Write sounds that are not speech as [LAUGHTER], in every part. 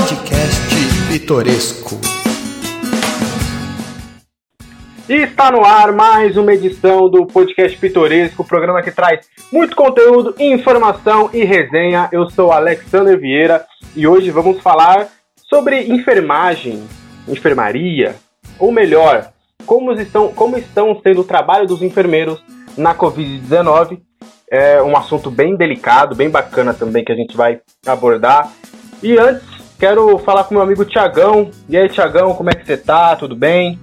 Podcast Pitoresco. E está no ar mais uma edição do Podcast Pitoresco, programa que traz muito conteúdo, informação e resenha. Eu sou Alexander Vieira e hoje vamos falar sobre enfermagem, enfermaria, ou melhor, como estão, como estão sendo o trabalho dos enfermeiros na Covid-19. É um assunto bem delicado, bem bacana também que a gente vai abordar. E antes, quero falar com meu amigo Tiagão. E aí, Tiagão, como é que você tá? Tudo bem?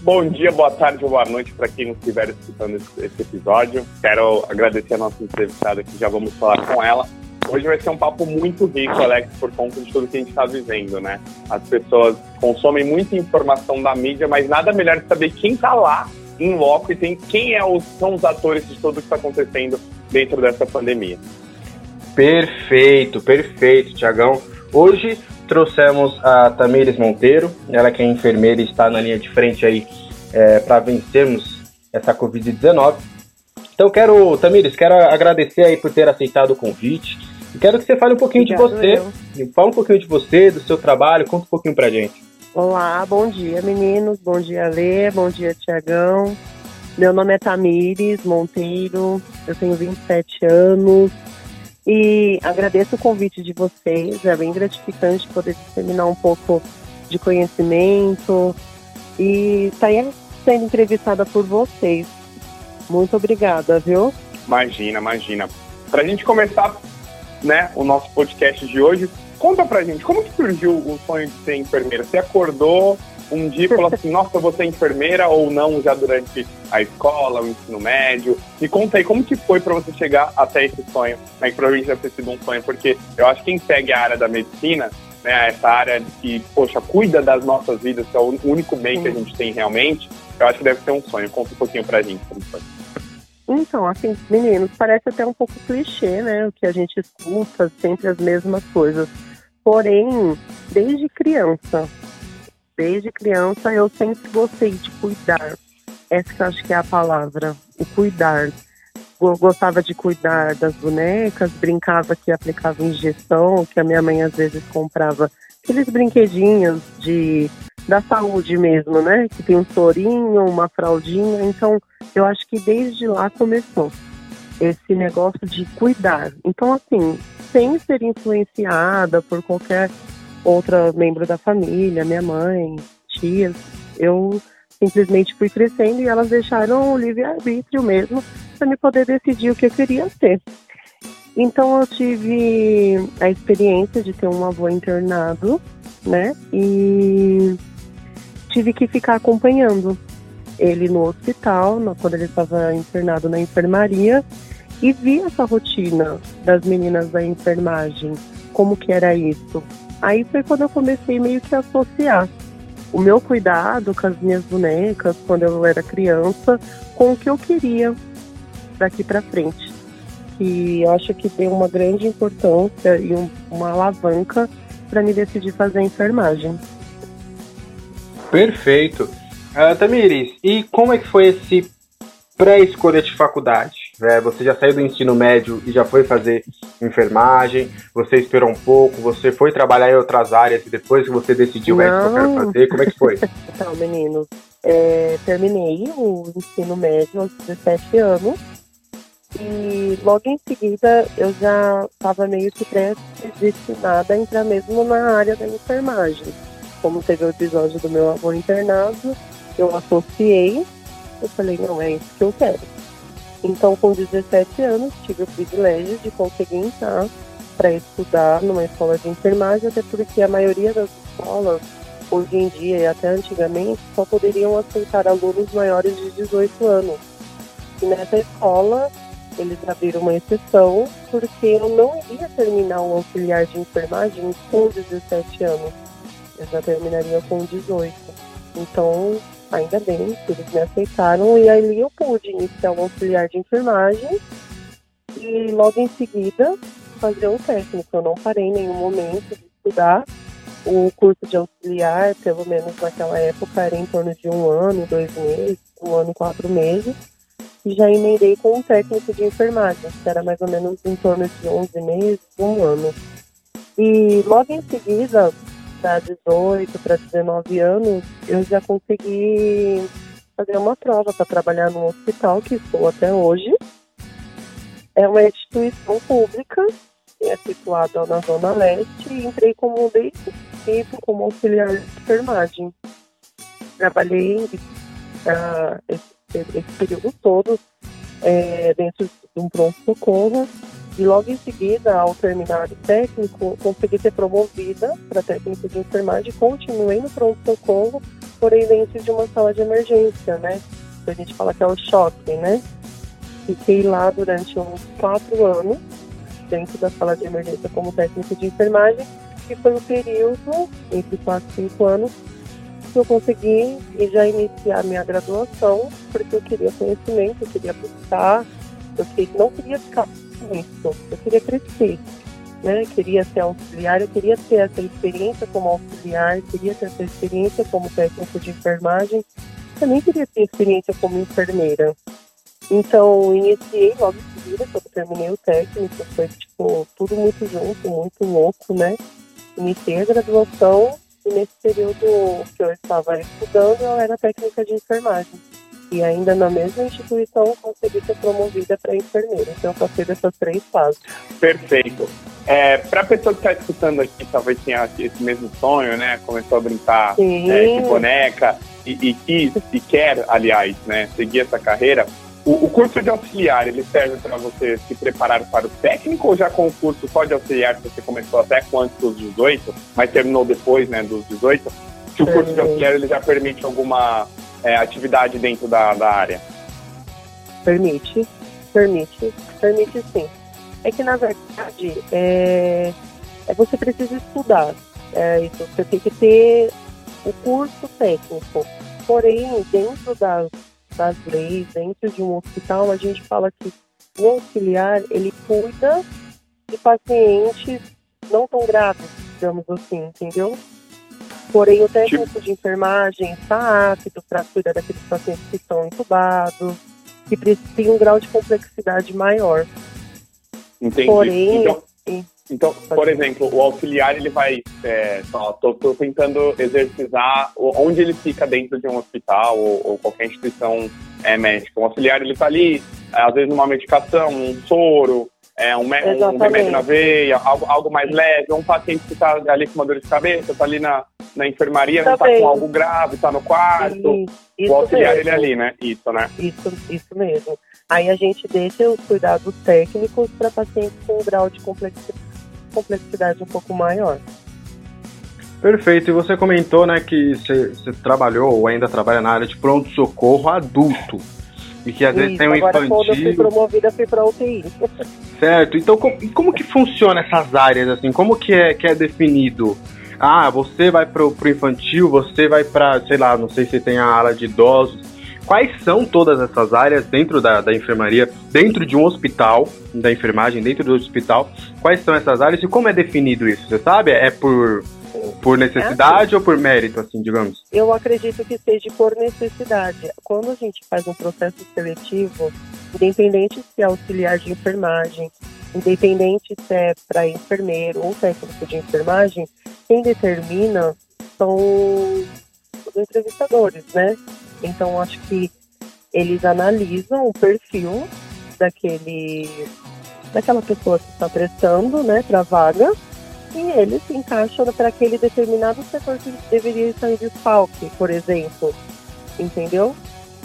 Bom dia, boa tarde ou boa noite para quem estiver escutando esse episódio. Quero agradecer a nossa entrevistada que já vamos falar com ela. Hoje vai ser um papo muito rico, Alex, por conta de tudo que a gente está vivendo, né? As pessoas consomem muita informação da mídia, mas nada melhor que saber quem está lá em loco e tem quem é os, são os atores de tudo que está acontecendo dentro dessa pandemia. Perfeito, perfeito, Tiagão. Hoje trouxemos a Tamires Monteiro, ela que é enfermeira e está na linha de frente aí é, para vencermos essa Covid-19. Então quero, Tamires, quero agradecer aí por ter aceitado o convite. E quero que você fale um pouquinho Obrigado, de você. Eu. Fala um pouquinho de você, do seu trabalho, conta um pouquinho pra gente. Olá, bom dia meninos, bom dia Lê, bom dia Tiagão. Meu nome é Tamires Monteiro, eu tenho 27 anos e agradeço o convite de vocês, é bem gratificante poder disseminar um pouco de conhecimento e sair sendo entrevistada por vocês. Muito obrigada, viu? Imagina, imagina. Para a gente começar né, o nosso podcast de hoje, Conta pra gente, como que surgiu o sonho de ser enfermeira? Você acordou um dia falou assim, nossa, eu vou ser enfermeira ou não já durante a escola, o ensino médio? Me conta aí, como que foi para você chegar até esse sonho? Né, que provavelmente deve ter sido um sonho, porque eu acho que quem segue a área da medicina, né, essa área que, poxa, cuida das nossas vidas, que é o único bem que a gente tem realmente, eu acho que deve ser um sonho. Conta um pouquinho pra gente como foi. Então, assim, meninos, parece até um pouco clichê, né? O que a gente escuta, sempre as mesmas coisas. Porém, desde criança, desde criança eu sempre gostei de cuidar. Essa que eu acho que é a palavra, o cuidar. Eu gostava de cuidar das bonecas, brincava que aplicava injeção, que a minha mãe às vezes comprava aqueles brinquedinhos de da saúde mesmo, né? Que tem um sorinho, uma fraldinha. Então, eu acho que desde lá começou esse negócio de cuidar. Então, assim, sem ser influenciada por qualquer outra membro da família, minha mãe, tias, eu simplesmente fui crescendo e elas deixaram o livre-arbítrio mesmo para me poder decidir o que eu queria ser. Então eu tive a experiência de ter um avô internado, né? E tive que ficar acompanhando ele no hospital, quando ele estava internado na enfermaria, e vi essa rotina das meninas da enfermagem, como que era isso. Aí foi quando eu comecei meio que a associar o meu cuidado com as minhas bonecas quando eu era criança com o que eu queria daqui para frente. Que eu acho que tem uma grande importância e um, uma alavanca para me decidir fazer enfermagem. Perfeito. Uh, Tamires, e como é que foi esse pré-escolha de faculdade? É, você já saiu do ensino médio e já foi fazer enfermagem, você esperou um pouco, você foi trabalhar em outras áreas e depois que você decidiu é isso que eu quero fazer, como é que foi? [LAUGHS] então, menino, é, terminei o ensino médio aos 17 anos e logo em seguida eu já estava meio que predestinada a entrar mesmo na área da enfermagem. Como teve o episódio do meu avô internado, eu associei, eu falei, não, é isso que eu quero. Então, com 17 anos, tive o privilégio de conseguir entrar para estudar numa escola de enfermagem, até porque a maioria das escolas, hoje em dia e até antigamente, só poderiam aceitar alunos maiores de 18 anos. E nessa escola, eles abriram uma exceção, porque eu não iria terminar um auxiliar de enfermagem com 17 anos. Eu já terminaria com 18. Então, ainda bem que eles me aceitaram e ali eu pude iniciar o auxiliar de enfermagem e logo em seguida fazer um técnico. Eu não parei em nenhum momento de estudar. O curso de auxiliar, pelo menos naquela época, era em torno de um ano, dois meses, um ano, quatro meses. E já emendei com um técnico de enfermagem, que era mais ou menos em torno de 11 meses, um ano. E logo em seguida, para 18, para 19 anos, eu já consegui fazer uma prova para trabalhar no hospital que estou até hoje. É uma instituição pública, é situada na Zona Leste, e entrei como tempo como auxiliar de enfermagem. Trabalhei uh, esse, esse, período todo é, dentro de um pronto-socorro e logo em seguida, ao terminar o técnico, consegui ser promovida para técnico de enfermagem, continuei no pronto-socorro, porém dentro de uma sala de emergência, né? A gente fala que é o choque, né? Fiquei lá durante uns quatro anos, dentro da sala de emergência como técnico de enfermagem, e foi um período, entre quatro e cinco anos, que eu consegui já iniciar minha graduação, porque eu queria conhecimento, eu queria buscar, eu não queria ficar isso, eu queria crescer, né? Queria ser auxiliar, eu queria ter essa experiência como auxiliar, queria ter essa experiência como técnico de enfermagem, também queria ter experiência como enfermeira. Então, iniciei logo em seguida, quando terminei o técnico, foi tipo tudo muito junto, muito louco, né? Iniciei a graduação e nesse período que eu estava estudando, eu era técnica de enfermagem e ainda na mesma instituição consegui ser promovida para enfermeira. Então eu passei dessas três fases. Perfeito. É, para a pessoa que está escutando aqui, talvez tenha esse mesmo sonho, né? Começou a brincar é, de boneca e, e quis e quer, aliás, né, seguir essa carreira. O, o curso de auxiliar, ele serve para você se preparar para o técnico ou já com o curso só de auxiliar, que você começou até com antes dos 18, mas terminou depois, né, dos 18? Que o curso de auxiliar ele já permite alguma é, atividade dentro da, da área? Permite, permite, permite sim. É que na verdade é, é você precisa estudar. É isso, você tem que ter o curso técnico. Porém, dentro das, das leis, dentro de um hospital, a gente fala que o auxiliar ele cuida de pacientes não tão graves, digamos assim, entendeu? Porém, o técnico tipo... de enfermagem está apto para cuidar daqueles pacientes que estão entubados, que têm um grau de complexidade maior. Entendi. Porém, então, então por exemplo, o auxiliar ele vai, é, estou tentando exercitar onde ele fica dentro de um hospital ou, ou qualquer instituição é, médica. O auxiliar ele está ali, às vezes numa medicação, um soro, é, um, um, remédio na veia, algo, algo mais leve, um paciente que está ali com uma dor de cabeça, está ali na, na enfermaria, está com algo grave, está no quarto, isso, o auxiliar mesmo. ele ali, né? Isso, né? Isso, isso mesmo. Aí a gente deixa os cuidados técnicos para pacientes com um grau de complexidade, complexidade um pouco maior. Perfeito. E você comentou, né, que você trabalhou ou ainda trabalha na área de pronto-socorro adulto. E que às Isso, vezes tem um agora, infantil. Eu fui promovida, fui para UTI. [LAUGHS] Certo. Então, como, como que funciona essas áreas, assim? Como que é, que é definido? Ah, você vai pro, pro infantil, você vai para, sei lá, não sei se tem a ala de idosos. Quais são todas essas áreas dentro da, da enfermaria, dentro de um hospital, da enfermagem, dentro do hospital? Quais são essas áreas e como é definido isso? Você sabe? É por por necessidade é assim. ou por mérito, assim, digamos? Eu acredito que seja por necessidade. Quando a gente faz um processo seletivo, independente se é auxiliar de enfermagem, independente se é para enfermeiro ou técnico de enfermagem, quem determina são os entrevistadores, né? Então, acho que eles analisam o perfil daquele daquela pessoa que está prestando, né, para vaga e eles se encaixam para aquele determinado setor que deveria estar em desfalque, por exemplo, entendeu?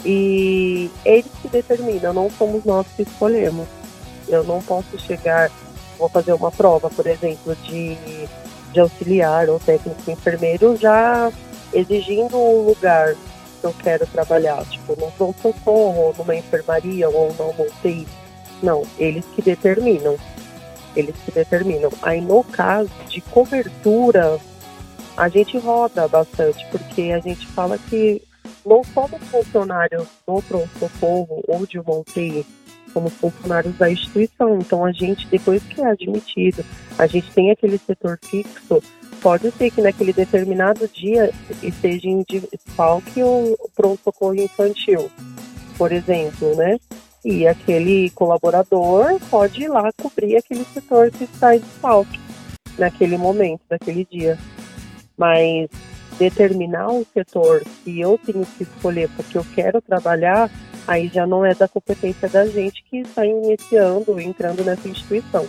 E eles que determinam, não somos nós que escolhemos. Eu não posso chegar, vou fazer uma prova, por exemplo, de, de auxiliar ou técnico enfermeiro, já exigindo um lugar que eu quero trabalhar, tipo, num pronto-socorro, numa enfermaria ou numa UTI. Não, eles que determinam eles que determinam. Aí no caso de cobertura, a gente roda bastante, porque a gente fala que não somos funcionários do pronto-socorro ou de uma UTI, somos funcionários da instituição. Então a gente, depois que é admitido, a gente tem aquele setor fixo, pode ser que naquele determinado dia esteja em desfalque o pronto-socorro infantil, por exemplo, né? E aquele colaborador pode ir lá cobrir aquele setor que está em desfalque. naquele momento, naquele dia. Mas determinar o setor que eu tenho que escolher porque eu quero trabalhar, aí já não é da competência da gente que está iniciando, entrando nessa instituição.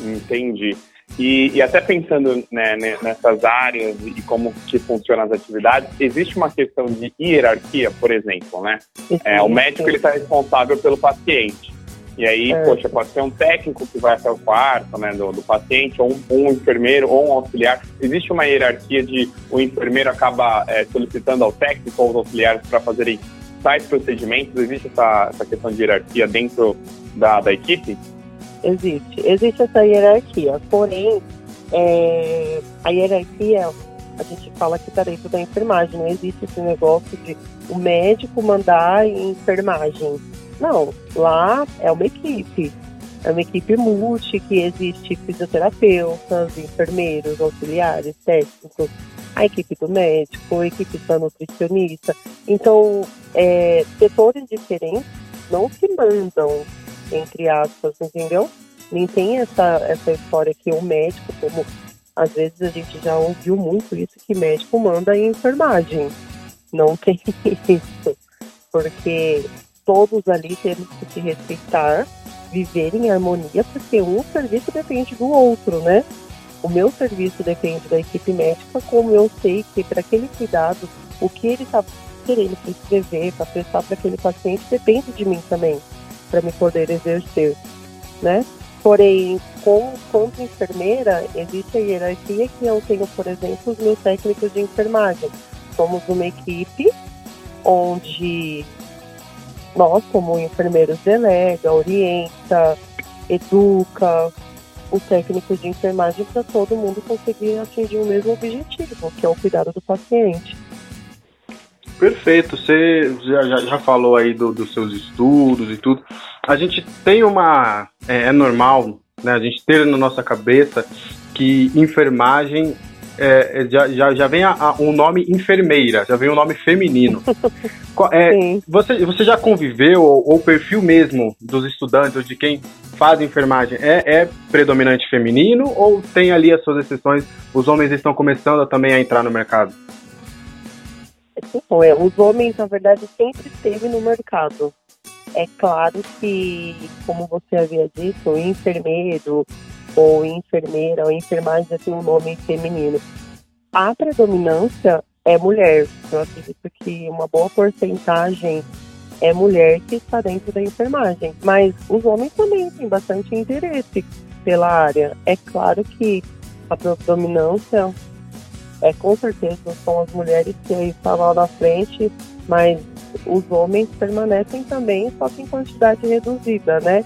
Entendi. E, e até pensando né, nessas áreas e como que funcionam as atividades, existe uma questão de hierarquia, por exemplo, né? É, o médico ele está responsável pelo paciente. E aí, é. poxa, pode ser um técnico que vai até o quarto né, do, do paciente, ou um, um, enfermeiro, ou um auxiliar. Existe uma hierarquia de o enfermeiro acaba é, solicitando ao técnico ou aos auxiliares para fazerem tais procedimentos? Existe essa, essa questão de hierarquia dentro da, da equipe? Existe. Existe essa hierarquia. Porém, é, a hierarquia, a gente fala que está dentro da enfermagem. Não existe esse negócio de o médico mandar em enfermagem não, lá é uma equipe. É uma equipe multi que existe fisioterapeutas, enfermeiros, auxiliares, técnicos, a equipe do médico, a equipe da nutricionista. Então, é, setores diferentes não se mandam, entre aspas, entendeu? Nem tem essa, essa história que o médico, como às vezes a gente já ouviu muito isso, que médico manda em enfermagem. Não [LAUGHS] tem isso. Porque todos ali temos que se respeitar, viver em harmonia, porque um serviço depende do outro, né? O meu serviço depende da equipe médica, como eu sei que para aquele cuidado, o que ele está querendo prescrever, para prestar para aquele paciente, depende de mim também, para me poder exercer, né? Porém, com, enfermeira, existe a hierarquia que eu tenho, por exemplo, os meus técnicos de enfermagem. Somos uma equipe onde nós, como enfermeiros, delega, orienta, educa o técnico de enfermagem para todo mundo conseguir atingir o mesmo objetivo, que é o cuidado do paciente. Perfeito, você já, já, já falou aí do, dos seus estudos e tudo. A gente tem uma. É, é normal né, a gente ter na nossa cabeça que enfermagem é, é, já, já, já vem a, a, um nome enfermeira, já vem um nome feminino. [LAUGHS] é, você, você já conviveu, ou o perfil mesmo dos estudantes, ou de quem faz enfermagem, é, é predominante feminino, ou tem ali as suas exceções, os homens estão começando também a entrar no mercado? É, os homens, na verdade, sempre esteve no mercado. É claro que, como você havia dito, enfermeiro, ou enfermeira, ou enfermagem tem um nome feminino. A predominância é mulher. Eu acredito que uma boa porcentagem é mulher que está dentro da enfermagem. Mas os homens também têm bastante interesse pela área. É claro que a predominância é com certeza são as mulheres que estão lá na frente, mas os homens permanecem também, só que em quantidade reduzida, né?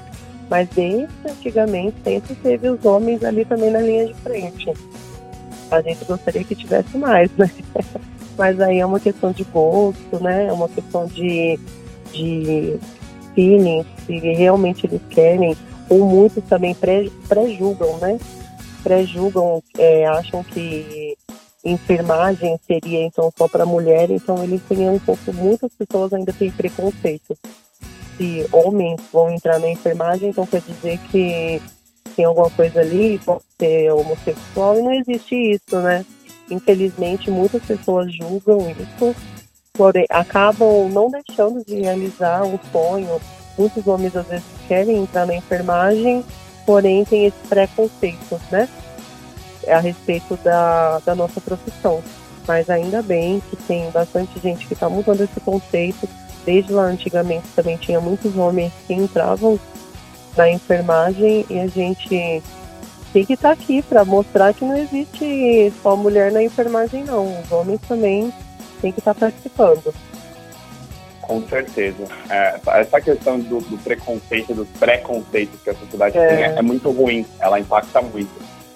Mas desde antigamente sempre teve os homens ali também na linha de frente. A gente gostaria que tivesse mais, né? [LAUGHS] Mas aí é uma questão de gosto, né? É uma questão de, de feeling, se realmente eles querem, ou muitos também pré-julgam, né? Pré-julgam, é, acham que enfermagem seria então só para mulher, então eles têm um pouco, muitas pessoas ainda têm preconceito se homens vão entrar na enfermagem, então quer dizer que tem alguma coisa ali, pode ser homossexual, e não existe isso, né? Infelizmente, muitas pessoas julgam isso, porém, acabam não deixando de realizar um sonho. Muitos homens, às vezes, querem entrar na enfermagem, porém, tem esse preconceito, né? A respeito da, da nossa profissão. Mas ainda bem que tem bastante gente que está mudando esse conceito, desde lá antigamente também tinha muitos homens que entravam na enfermagem e a gente tem que estar tá aqui para mostrar que não existe só mulher na enfermagem não, os homens também têm que estar tá participando. Com certeza. É, essa questão do, do, preconceito, dos preconceitos que a sociedade é. tem é muito ruim, ela impacta muito.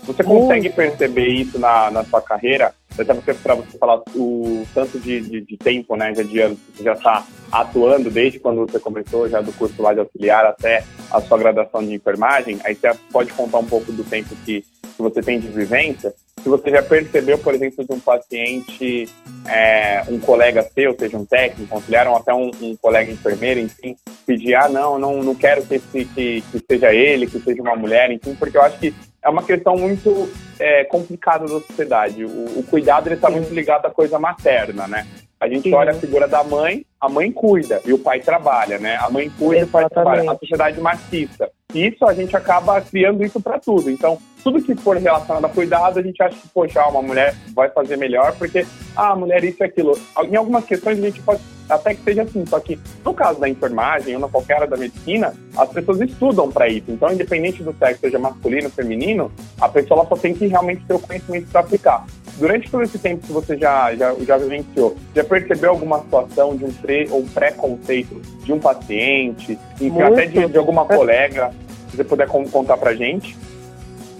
Você consegue perceber isso na, na sua carreira? Até você, para você falar o tanto de, de, de, tempo, né, de anos que você já está atuando, desde quando você começou, já do curso lá de auxiliar até a sua graduação de enfermagem, aí você pode contar um pouco do tempo que, que você tem de vivência. Se você já percebeu, por exemplo, de um paciente, é, um colega seu, seja um técnico, auxiliar, ou até um, um, colega enfermeiro, enfim, pedir, ah, não, não, não quero que, que, que seja ele, que seja uma mulher, enfim, porque eu acho que é uma questão muito é, complicada da sociedade. O, o cuidado está muito ligado à coisa materna, né? A gente Sim. olha a figura da mãe, a mãe cuida e o pai trabalha, né? A mãe cuida e o pai trabalha. A sociedade machista. E isso a gente acaba criando isso para tudo. Então, tudo que for relacionado a cuidado, a gente acha que, poxa, uma mulher vai fazer melhor, porque, ah, a mulher isso e aquilo. Em algumas questões a gente pode até que seja assim, só que no caso da enfermagem ou na qualquer área da medicina, as pessoas estudam para isso. Então, independente do sexo, seja masculino ou feminino, a pessoa só tem que realmente ter o conhecimento para aplicar. Durante todo esse tempo que você já, já, já vivenciou, já percebeu alguma situação de um, pre, ou um preconceito de um paciente, enfim, até de, de alguma colega, se você puder contar pra gente?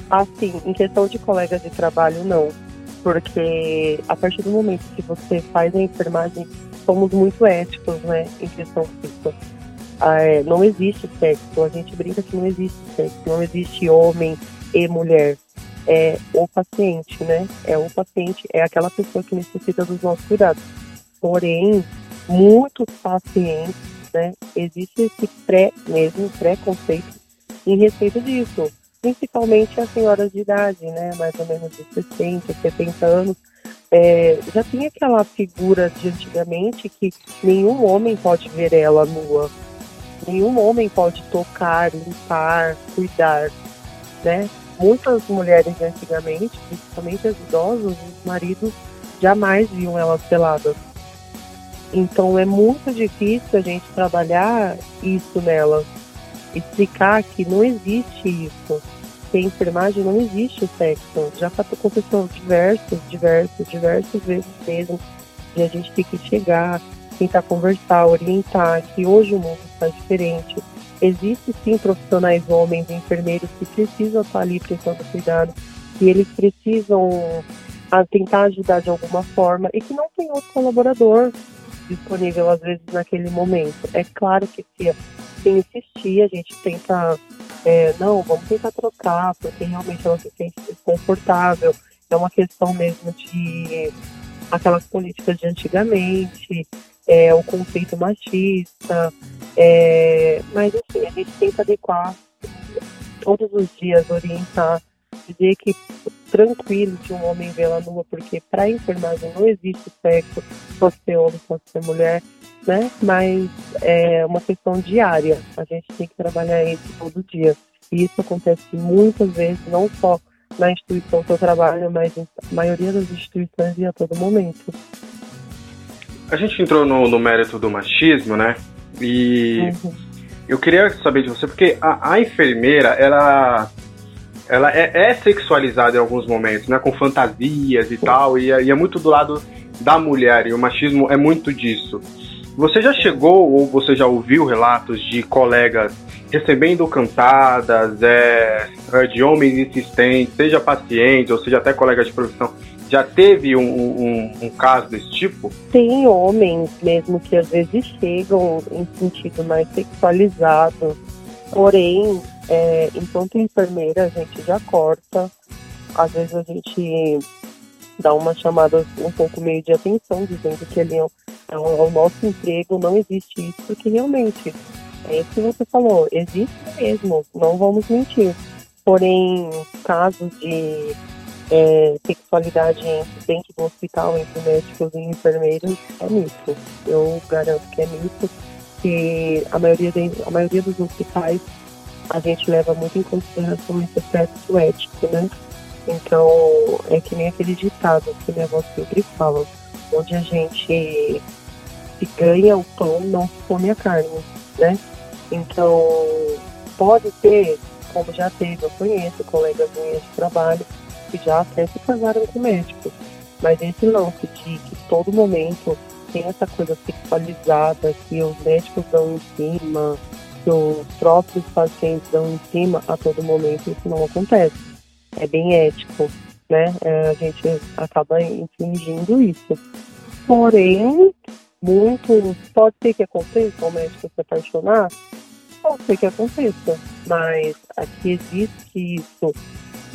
Assim, em questão de colegas de trabalho, não. Porque a partir do momento que você faz a enfermagem, somos muito éticos, né, em questão física. Ah, é, não existe sexo, a gente brinca que não existe sexo, não existe homem e mulher. É o paciente, né? É o paciente, é aquela pessoa que necessita dos nossos cuidados. Porém, muitos pacientes, né, existe esse pré mesmo, preconceito em respeito disso principalmente as senhoras de idade, né, mais ou menos de 60, 70 anos, é, já tinha aquela figura de antigamente que nenhum homem pode ver ela nua, nenhum homem pode tocar, limpar, cuidar, né? Muitas mulheres de antigamente, principalmente as idosas, os maridos jamais viam elas peladas. Então é muito difícil a gente trabalhar isso nelas, explicar que não existe isso que a enfermagem não existe o sexo. Já aconteceu diversas, diversas, diversas vezes mesmo, e a gente tem que chegar, tentar conversar, orientar, que hoje o mundo está diferente. Existem sim profissionais homens, enfermeiros que precisam estar ali prestando cuidado, que eles precisam ah, tentar ajudar de alguma forma e que não tem outro colaborador disponível às vezes naquele momento. É claro que se, se insistir, a gente tenta é, não, vamos tentar trocar, porque realmente ela se sente desconfortável. É uma questão mesmo de aquelas políticas de antigamente, é, o conceito machista, é, mas assim, a gente tenta adequar todos os dias, orientar, dizer que tranquilo de um homem ver ela nua, porque para a enfermagem não existe sexo, pode ser homem, pode ser mulher, né? Mas é uma questão diária. A gente tem que trabalhar isso todo dia. E isso acontece muitas vezes, não só na instituição que eu trabalho, mas em maioria das instituições e a todo momento. A gente entrou no, no mérito do machismo, né? E uhum. eu queria saber de você, porque a, a enfermeira, ela ela é, é, sexualizada em alguns momentos, né? Com fantasias e tal, e, e é muito do lado da mulher, e o machismo é muito disso. Você já chegou ou você já ouviu relatos de colegas recebendo cantadas é, é, de homens insistentes, seja pacientes ou seja até colegas de profissão? Já teve um, um, um, caso desse tipo? Tem homens mesmo que às vezes chegam em sentido mais sexualizado, porém, é, enquanto enfermeira, a gente já corta. Às vezes a gente dá uma chamada um pouco meio de atenção, dizendo que ele é é o nosso emprego, não existe isso, porque realmente, é isso que você falou, existe mesmo, não vamos mentir. Porém, casos de é, sexualidade dentro do hospital entre médicos e enfermeiros é mito. Eu garanto que é mito, que a maioria, de, a maioria dos hospitais a gente leva muito em consideração esse aspecto ético, né? Então, é que nem aquele ditado que minha avó sempre fala onde a gente se ganha o pão, não se come a carne, né? Então, pode ter, como já teve, eu conheço colegas minhas de trabalho que já até se casaram com médicos, mas esse lance de que todo momento tem essa coisa sexualizada, que os médicos dão em cima, que os próprios pacientes dão em cima a todo momento, isso não acontece. É bem ético né? É, a gente acaba infringindo isso. Porém, muito pode ser que aconteça, o médico se apaixonar, pode ser que aconteça, mas aqui existe isso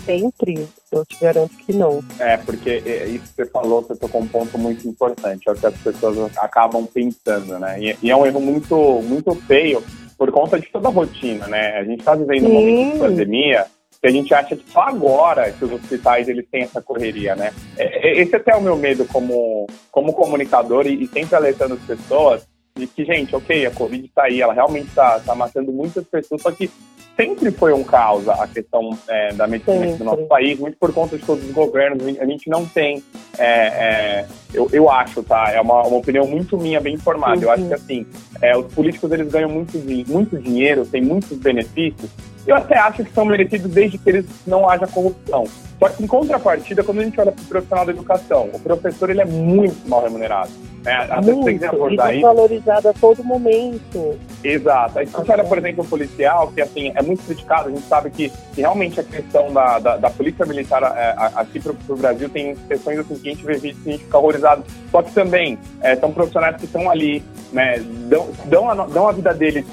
sempre, eu te garanto que não. É, porque é, isso que você falou, você tocou um ponto muito importante, é o que as pessoas acabam pensando, né? E, e é um erro muito, muito feio por conta de toda a rotina, né? A gente está vivendo Sim. um momento de pandemia que a gente acha que só agora que os hospitais eles têm essa correria, né? É, é esse até é o meu medo como, como comunicador e, e sempre alertando as pessoas de que, gente, ok, a Covid está aí, ela realmente está tá matando muitas pessoas, só que sempre foi um caos a questão é, da medicina do nosso país, muito por conta de todos os governos. A gente não tem, é, é, eu, eu acho, tá? É uma, uma opinião muito minha, bem informada. Uhum. Eu acho que assim, é, os políticos eles ganham muito, muito dinheiro, têm muitos benefícios. Eu até acho que são merecidos desde que eles não haja corrupção. Só que, em contrapartida, quando a gente olha para o profissional da educação, o professor ele é muito mal remunerado. Né? Até muito, abordar e valorizado a todo momento. Exato. Aí se você olha, por exemplo, o policial, que assim, é muito criticado, a gente sabe que, que realmente a questão da, da, da polícia militar é, aqui para o Brasil tem questões assim, que a gente vê vídeos que a gente fica horrorizado. Só que também é, são profissionais que estão ali, né, dão, dão, a, dão a vida deles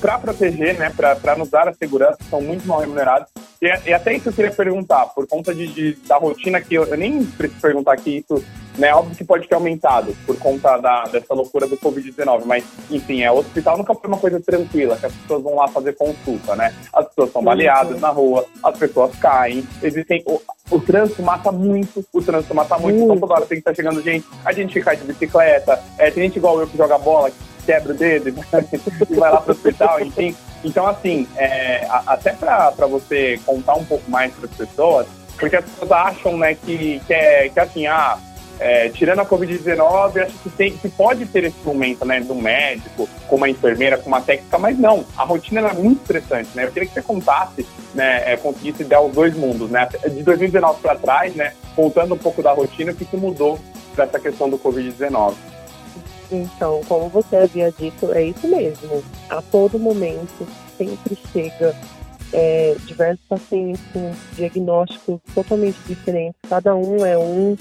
para proteger, né, para nos dar a segurança, são muito mal remunerados. E, e, até isso eu queria perguntar, por conta de, de da rotina que eu, eu, nem preciso perguntar aqui isso, né, óbvio que pode ter aumentado por conta da, dessa loucura do Covid-19, mas, enfim, é, o hospital nunca foi uma coisa tranquila, que as pessoas vão lá fazer consulta, né? As pessoas são baleadas na rua, as pessoas caem, existem... O, o trânsito mata muito, o trânsito mata muito, então toda hora tem que estar chegando gente, a gente que cai de bicicleta, é, tem gente igual eu que joga bola, quebra o dedo e vai lá para o hospital, enfim. Então, assim, é, até para você contar um pouco mais para as pessoas, porque as pessoas acham né, que, que, é, que assim, ah, é, tirando a Covid-19, acho que, tem, que pode ter esse momento né, do médico, com uma enfermeira, com uma técnica, mas não, a rotina é muito estressante, né? Eu queria que você contasse, né, é, conseguisse dar os dois mundos, né? De 2019 para trás, né, voltando um pouco da rotina, o que, que mudou para essa questão do Covid-19? Então, como você havia dito, é isso mesmo. A todo momento sempre chega é, diversos pacientes com diagnósticos totalmente diferentes. Cada um é um,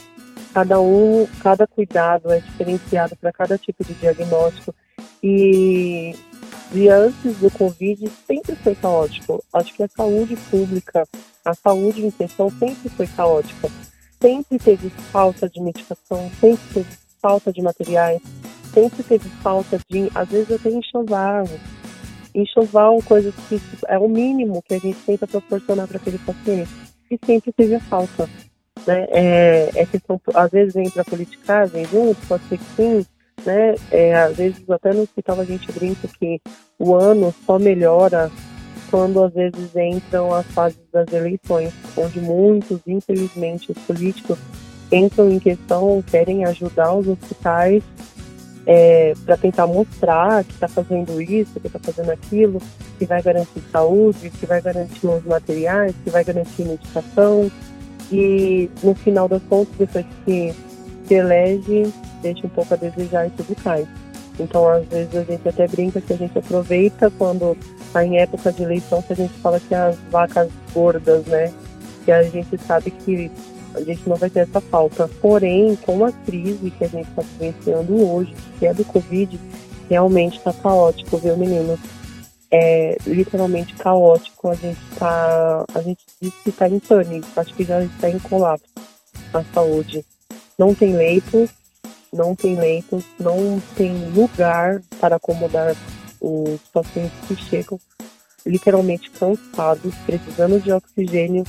cada um, cada cuidado é diferenciado para cada tipo de diagnóstico. E, e antes do Covid sempre foi caótico. Acho que a saúde pública, a saúde em questão sempre foi caótica. Sempre teve falta de medicação, sempre teve falta de materiais, sempre teve falta de, às vezes até enxoval. Enxoval, coisas que é o mínimo que a gente tenta proporcionar para aquele paciente. E sempre teve a falta. Né? É, é questão, às vezes entra a politicagem junto, pode ser que sim, né? É, às vezes até no hospital a gente brinca que o ano só melhora quando às vezes entram as fases das eleições, onde muitos, infelizmente, os políticos entram em questão, querem ajudar os hospitais é, para tentar mostrar que está fazendo isso, que está fazendo aquilo, que vai garantir saúde, que vai garantir os materiais, que vai garantir medicação. E no final das contas, depois que se elege, deixa um pouco a desejar e tudo cai. Então, às vezes, a gente até brinca que a gente aproveita quando está em época de eleição, que a gente fala que as vacas gordas, né? Que a gente sabe que a gente não vai ter essa falta. Porém, com a crise que a gente está vivenciando hoje, que é do Covid, realmente está caótico, viu, meninos? É literalmente caótico. A gente está. A gente diz que está em pânico, acho que já está em colapso a saúde. Não tem leitos, não tem leitos, não tem lugar para acomodar os pacientes que chegam literalmente cansados, precisando de oxigênio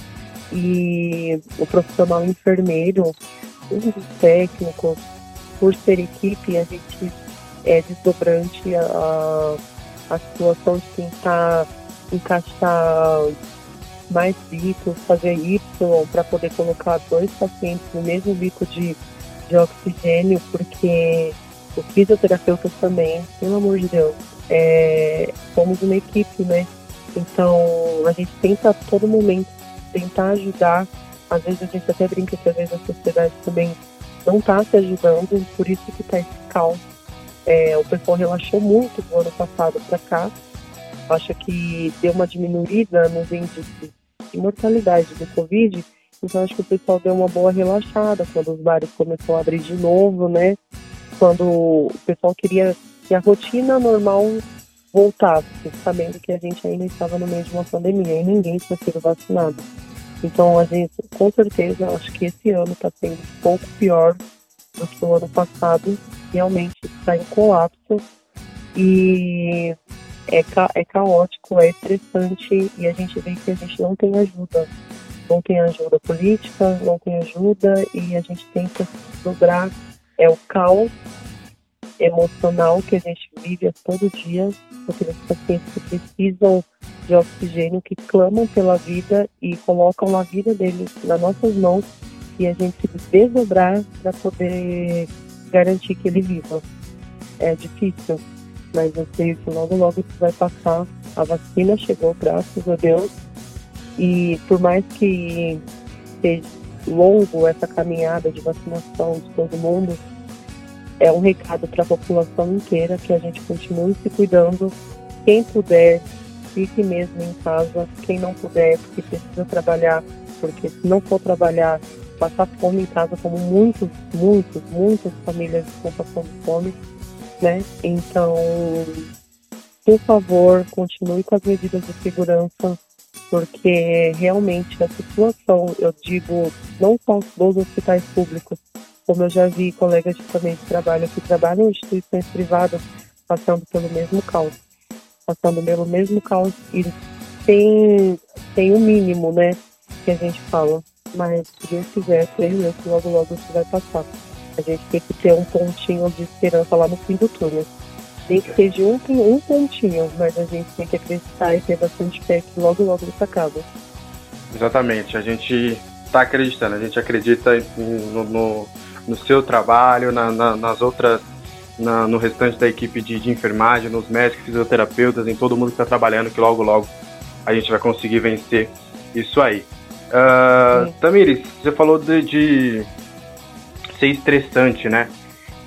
e o profissional enfermeiro, os técnicos, por ser equipe, a gente é desdobrante a, a situação de tentar encaixar mais bicos, fazer Y para poder colocar dois pacientes no mesmo bico de, de oxigênio, porque os fisioterapeutas também, pelo amor de Deus, é, somos uma equipe, né? Então a gente tenta a todo momento tentar ajudar. Às vezes a gente até brinca que às vezes a sociedade também não está se ajudando, por isso que está esse caos. É, o pessoal relaxou muito do ano passado para cá. Acho que deu uma diminuída nos índices de mortalidade do Covid. Então acho que o pessoal deu uma boa relaxada quando os bares começaram a abrir de novo, né? Quando o pessoal queria que a rotina normal voltasse, sabendo que a gente ainda estava no meio de uma pandemia e ninguém tinha sido vacinado. Então, a gente, com certeza, acho que esse ano está sendo um pouco pior do que o ano passado. Realmente está em colapso. E é, ca é caótico, é estressante e a gente vê que a gente não tem ajuda. Não tem ajuda política, não tem ajuda e a gente tenta dobrar. É o caos emocional que a gente vive a todo dia, aqueles pacientes que precisam de oxigênio, que clamam pela vida e colocam a vida deles nas nossas mãos e a gente desdobrar para poder garantir que ele viva. É difícil, mas eu sei que logo logo isso vai passar. A vacina chegou, graças a Deus, e por mais que seja longo essa caminhada de vacinação de todo mundo, é um recado para a população inteira que a gente continue se cuidando. Quem puder, fique mesmo em casa. Quem não puder, porque precisa trabalhar, porque se não for trabalhar, passar fome em casa, como muitos, muitos, muitas famílias estão passando fome, né? Então, por favor, continue com as medidas de segurança, porque realmente a situação, eu digo, não só dos hospitais públicos, como eu já vi colegas também de trabalho que trabalham em instituições privadas passando pelo mesmo caos, passando pelo mesmo caos e tem, tem um mínimo, né, que a gente fala. Mas se Deus quiser, creio eu que logo logo isso vai passar. A gente tem que ter um pontinho de esperança lá no fim do túnel. Nem que seja um, um pontinho, mas a gente tem que acreditar e ter bastante fé que logo logo isso acaba. Exatamente, a gente está acreditando, a gente acredita no, no, no seu trabalho, na, na, nas outras, na, no restante da equipe de, de, enfermagem, nos médicos, fisioterapeutas, em todo mundo que está trabalhando, que logo logo a gente vai conseguir vencer isso aí. Uh, Tamires, você falou de, de, ser estressante, né?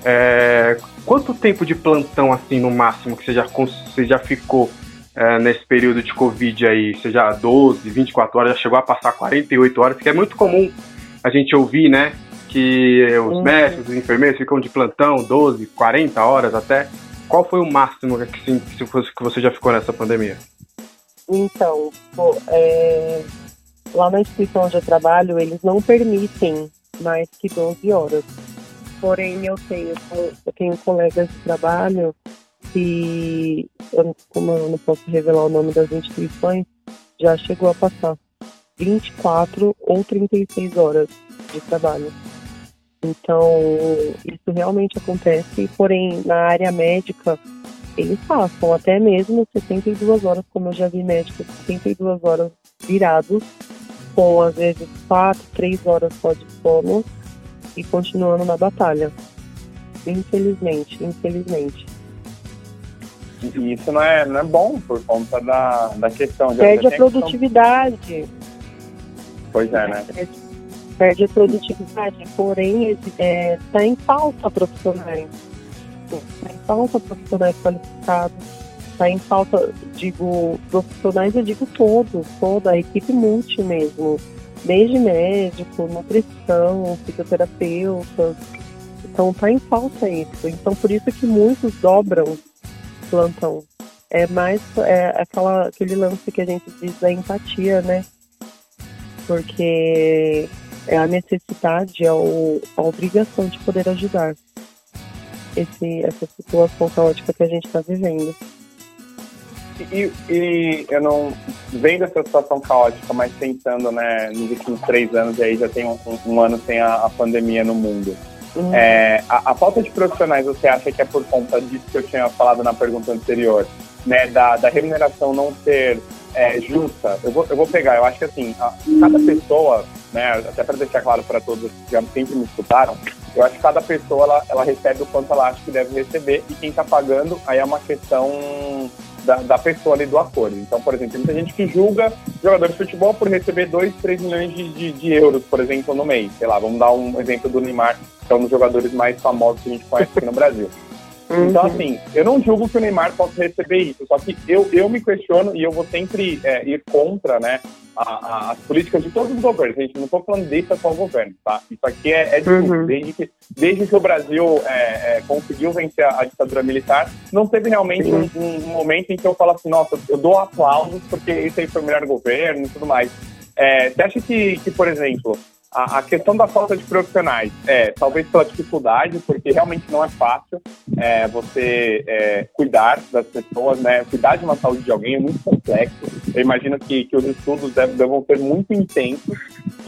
É, quanto tempo de plantão, assim, no máximo, que você já, você já ficou é, nesse período de Covid aí? Você já 12, 24 horas, já chegou a passar 48 horas, que é muito comum a gente ouvir, né? Que os médicos, os enfermeiros ficam de plantão 12, 40 horas até. Qual foi o máximo que, que você já ficou nessa pandemia? Então, pô, é, Lá na instituição onde eu trabalho, eles não permitem mais que 12 horas. Porém, eu tenho, eu tenho colegas de trabalho que, eu, como eu não posso revelar o nome das instituições, já chegou a passar 24 ou 36 horas de trabalho. Então, isso realmente acontece, porém, na área médica, eles passam até mesmo 72 horas, como eu já vi médicos, 72 horas virados com às vezes quatro, três horas só de sono e continuando na batalha. Infelizmente, infelizmente. E isso não é, não é bom por conta da, da questão de. Perde a produtividade. Pois é, né? Perde, perde a produtividade, porém está é, tá em falta profissionais. Está em falta profissionais qualificados está em falta, digo, profissionais, eu digo todos, toda a equipe multi mesmo, desde médico, nutrição, fisioterapeutas. Então está em falta isso. Então por isso que muitos dobram plantão. É mais é aquela, aquele lance que a gente diz da empatia, né? Porque é a necessidade, é o, a obrigação de poder ajudar esse, essa situação caótica que a gente está vivendo. E, e, eu não vendo essa situação caótica, mas pensando né, nos últimos três anos, e aí já tem um, um ano sem a, a, pandemia no mundo. Uhum. É, a, a, falta de profissionais, você acha que é por conta disso que eu tinha falado na pergunta anterior, né, da, da remuneração não ser é, justa? Eu vou, eu vou pegar, eu acho que assim, a, cada pessoa, né, até para deixar claro para todos que já sempre me escutaram, eu acho que cada pessoa ela, ela recebe o quanto ela acha que deve receber e quem está pagando aí é uma questão da, da pessoa ali do acordo. Então, por exemplo, tem muita gente que julga jogadores de futebol por receber 2, 3 milhões de, de, de, euros, por exemplo, no mês. Sei lá, vamos dar um exemplo do Neymar, que é um dos jogadores mais famosos que a gente conhece aqui no Brasil. Uhum. Então, assim, eu não julgo que o Neymar possa receber isso, só que eu, eu me questiono e eu vou sempre é, ir contra, né, a, a, as políticas de todos os governos. A gente não estou falando desse atual governo, tá? Isso aqui é, é de uhum. desde, que, desde que o Brasil é, é, conseguiu vencer a, a, ditadura militar, não teve realmente um, um, momento em que eu falo assim, nossa, eu dou aplausos porque isso aí foi o melhor governo e tudo mais. É, você acha que, que, por exemplo, a, a, questão da falta de profissionais, é, talvez pela dificuldade, porque realmente não é fácil é, você é, cuidar das pessoas, né? Cuidar de uma saúde de alguém é muito complexo. Eu imagino que, que os estudos devem, devam ser muito intensos.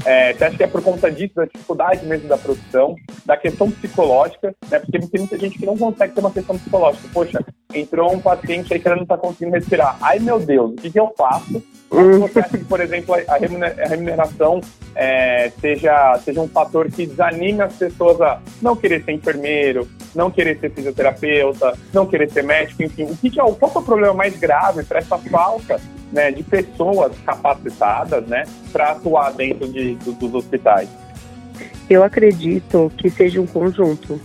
É, você acha que é por conta disso, da dificuldade mesmo da profissão, da questão psicológica, né? Porque tem muita gente que não consegue ter uma questão psicológica. Poxa, entrou um paciente aí que não está conseguindo respirar. Ai, meu Deus, o que, que eu faço? Você acha que, por exemplo, a remuneração é, seja, seja um fator que desanime as pessoas a não querer ser enfermeiro, não querer ser fisioterapeuta, não querer ser médico, enfim. O que, que é, o, qual é o problema mais grave para essa falta né, de pessoas capacitadas né, para atuar dentro de, do, dos hospitais? Eu acredito que seja um conjunto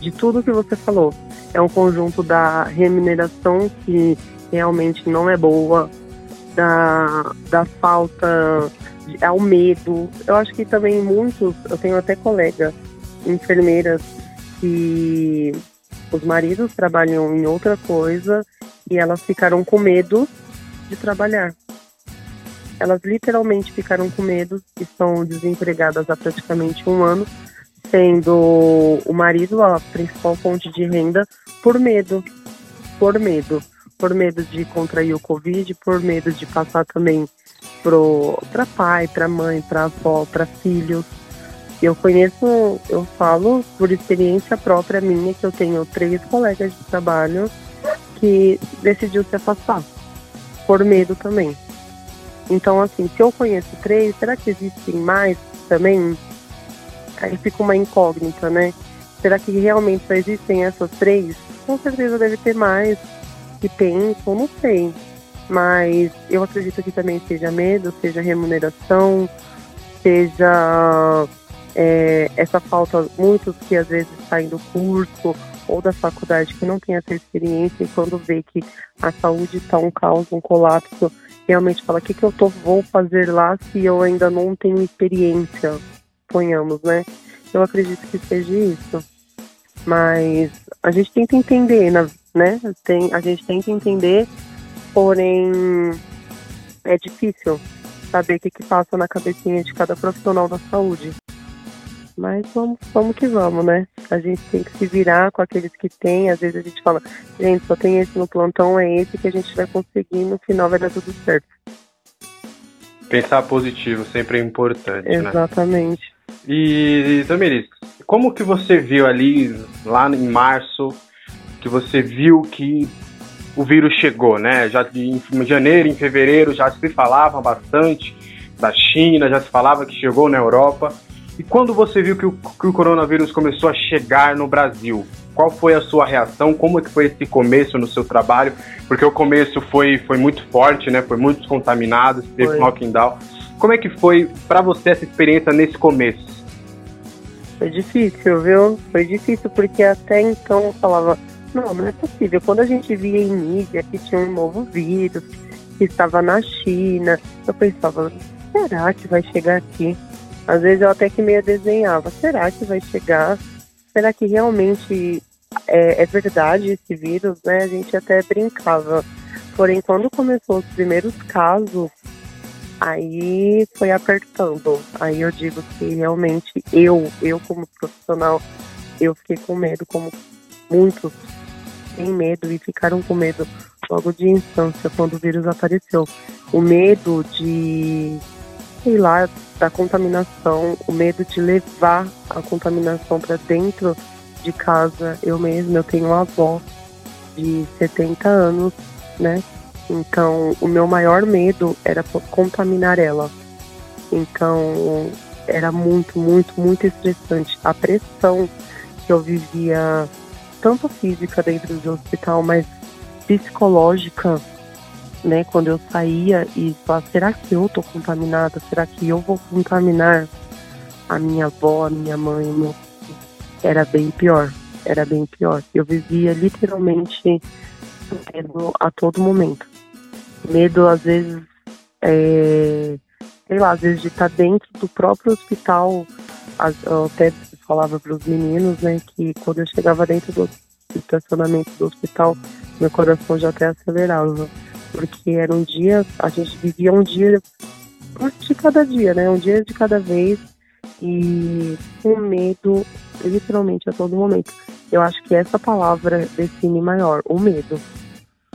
de tudo que você falou. É um conjunto da remuneração que realmente não é boa, da, da falta ao medo. Eu acho que também muitos, eu tenho até colegas enfermeiras que os maridos trabalham em outra coisa e elas ficaram com medo de trabalhar. Elas literalmente ficaram com medo, estão desempregadas há praticamente um ano, sendo o marido a principal fonte de renda por medo. Por medo por medo de contrair o Covid, por medo de passar também para pai, para mãe, para avó, para filhos. Eu conheço, eu falo por experiência própria minha, que eu tenho três colegas de trabalho que decidiu se afastar, por medo também. Então, assim, se eu conheço três, será que existem mais também? Aí fica uma incógnita, né? Será que realmente só existem essas três? Com certeza deve ter mais que pensam, não sei. Mas eu acredito que também seja medo, seja remuneração, seja é, essa falta, muitos que às vezes saem do curso ou da faculdade que não tem essa experiência e quando vê que a saúde está um caos, um colapso, realmente fala, o que, que eu tô, vou fazer lá se eu ainda não tenho experiência, ponhamos, né? Eu acredito que seja isso. Mas a gente tenta entender, na, né? Tem, a gente tem que entender, porém é difícil saber o que, que passa na cabecinha de cada profissional da saúde. Mas vamos, vamos que vamos, né? A gente tem que se virar com aqueles que tem. Às vezes a gente fala, gente, só tem esse no plantão, é esse que a gente vai conseguir, no final vai dar tudo certo. Pensar positivo sempre é importante, Exatamente. né? Exatamente. E, Tamiris, como que você viu ali, lá em março, que você viu que o vírus chegou, né? Já em janeiro, em fevereiro já se falava bastante da China, já se falava que chegou na Europa. E quando você viu que o, que o coronavírus começou a chegar no Brasil, qual foi a sua reação? Como é que foi esse começo no seu trabalho? Porque o começo foi, foi muito forte, né? Foi muitos contaminados, teve foi. lockdown. Como é que foi para você essa experiência nesse começo? Foi difícil, viu? Foi difícil porque até então eu falava não, não é possível. Quando a gente via em mídia que tinha um novo vírus, que estava na China, eu pensava, será que vai chegar aqui? Às vezes eu até que meio desenhava, será que vai chegar? Será que realmente é, é verdade esse vírus, né? A gente até brincava. Porém, quando começou os primeiros casos, aí foi apertando. Aí eu digo que realmente eu, eu como profissional, eu fiquei com medo, como muitos têm medo e ficaram com medo logo de infância, quando o vírus apareceu. O medo de, sei lá, da contaminação, o medo de levar a contaminação para dentro de casa. Eu mesma, eu tenho uma avó de 70 anos, né? Então, o meu maior medo era contaminar ela. Então, era muito, muito, muito estressante. A pressão que eu vivia tanto física dentro do hospital, mas psicológica, né? Quando eu saía e falava, será que eu tô contaminada? Será que eu vou contaminar a minha avó, a minha mãe? Meu... Era bem pior, era bem pior. Eu vivia literalmente medo a todo momento. Medo, às vezes, é... sei lá, às vezes de estar dentro do próprio hospital, até falava para os meninos, né, que quando eu chegava dentro do estacionamento do hospital, meu coração já até acelerava, porque era um dia, a gente vivia um dia de cada dia, né, um dia de cada vez, e com medo, literalmente a todo momento. Eu acho que essa palavra define maior, o medo.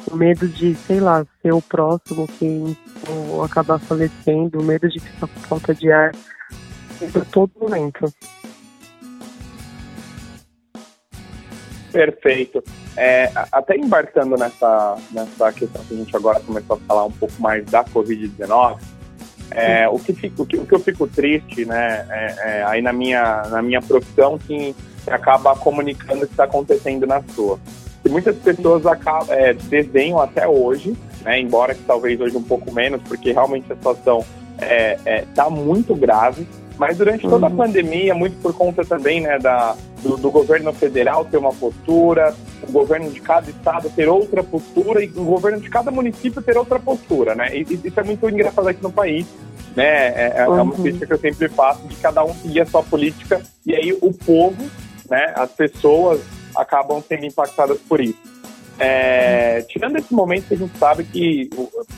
O medo de, sei lá, ser o próximo que ou acabar falecendo, o medo de ficar com falta de ar a todo momento. Perfeito. É, até embarcando nessa, nessa questão que a gente agora começou a falar um pouco mais da Covid-19, é, o, que fico, o, que, o que eu fico triste, né, é, é, aí na minha, na minha profissão, que acaba comunicando o que está acontecendo na sua. E muitas pessoas acabam, é, desenham até hoje, né, embora que talvez hoje um pouco menos, porque realmente a situação está é, muito grave, mas durante toda a uhum. pandemia, muito por conta também né, da, do, do, governo federal ter uma postura, o governo de cada estado ter outra postura e o governo de cada município ter outra postura, né? E, isso é muito engraçado aqui no país, né? É, é, uma uhum. crítica que eu sempre faço de cada um seguir a sua política e aí o povo, né? As pessoas acabam sendo impactadas por isso. É, tirando esse momento que a gente sabe que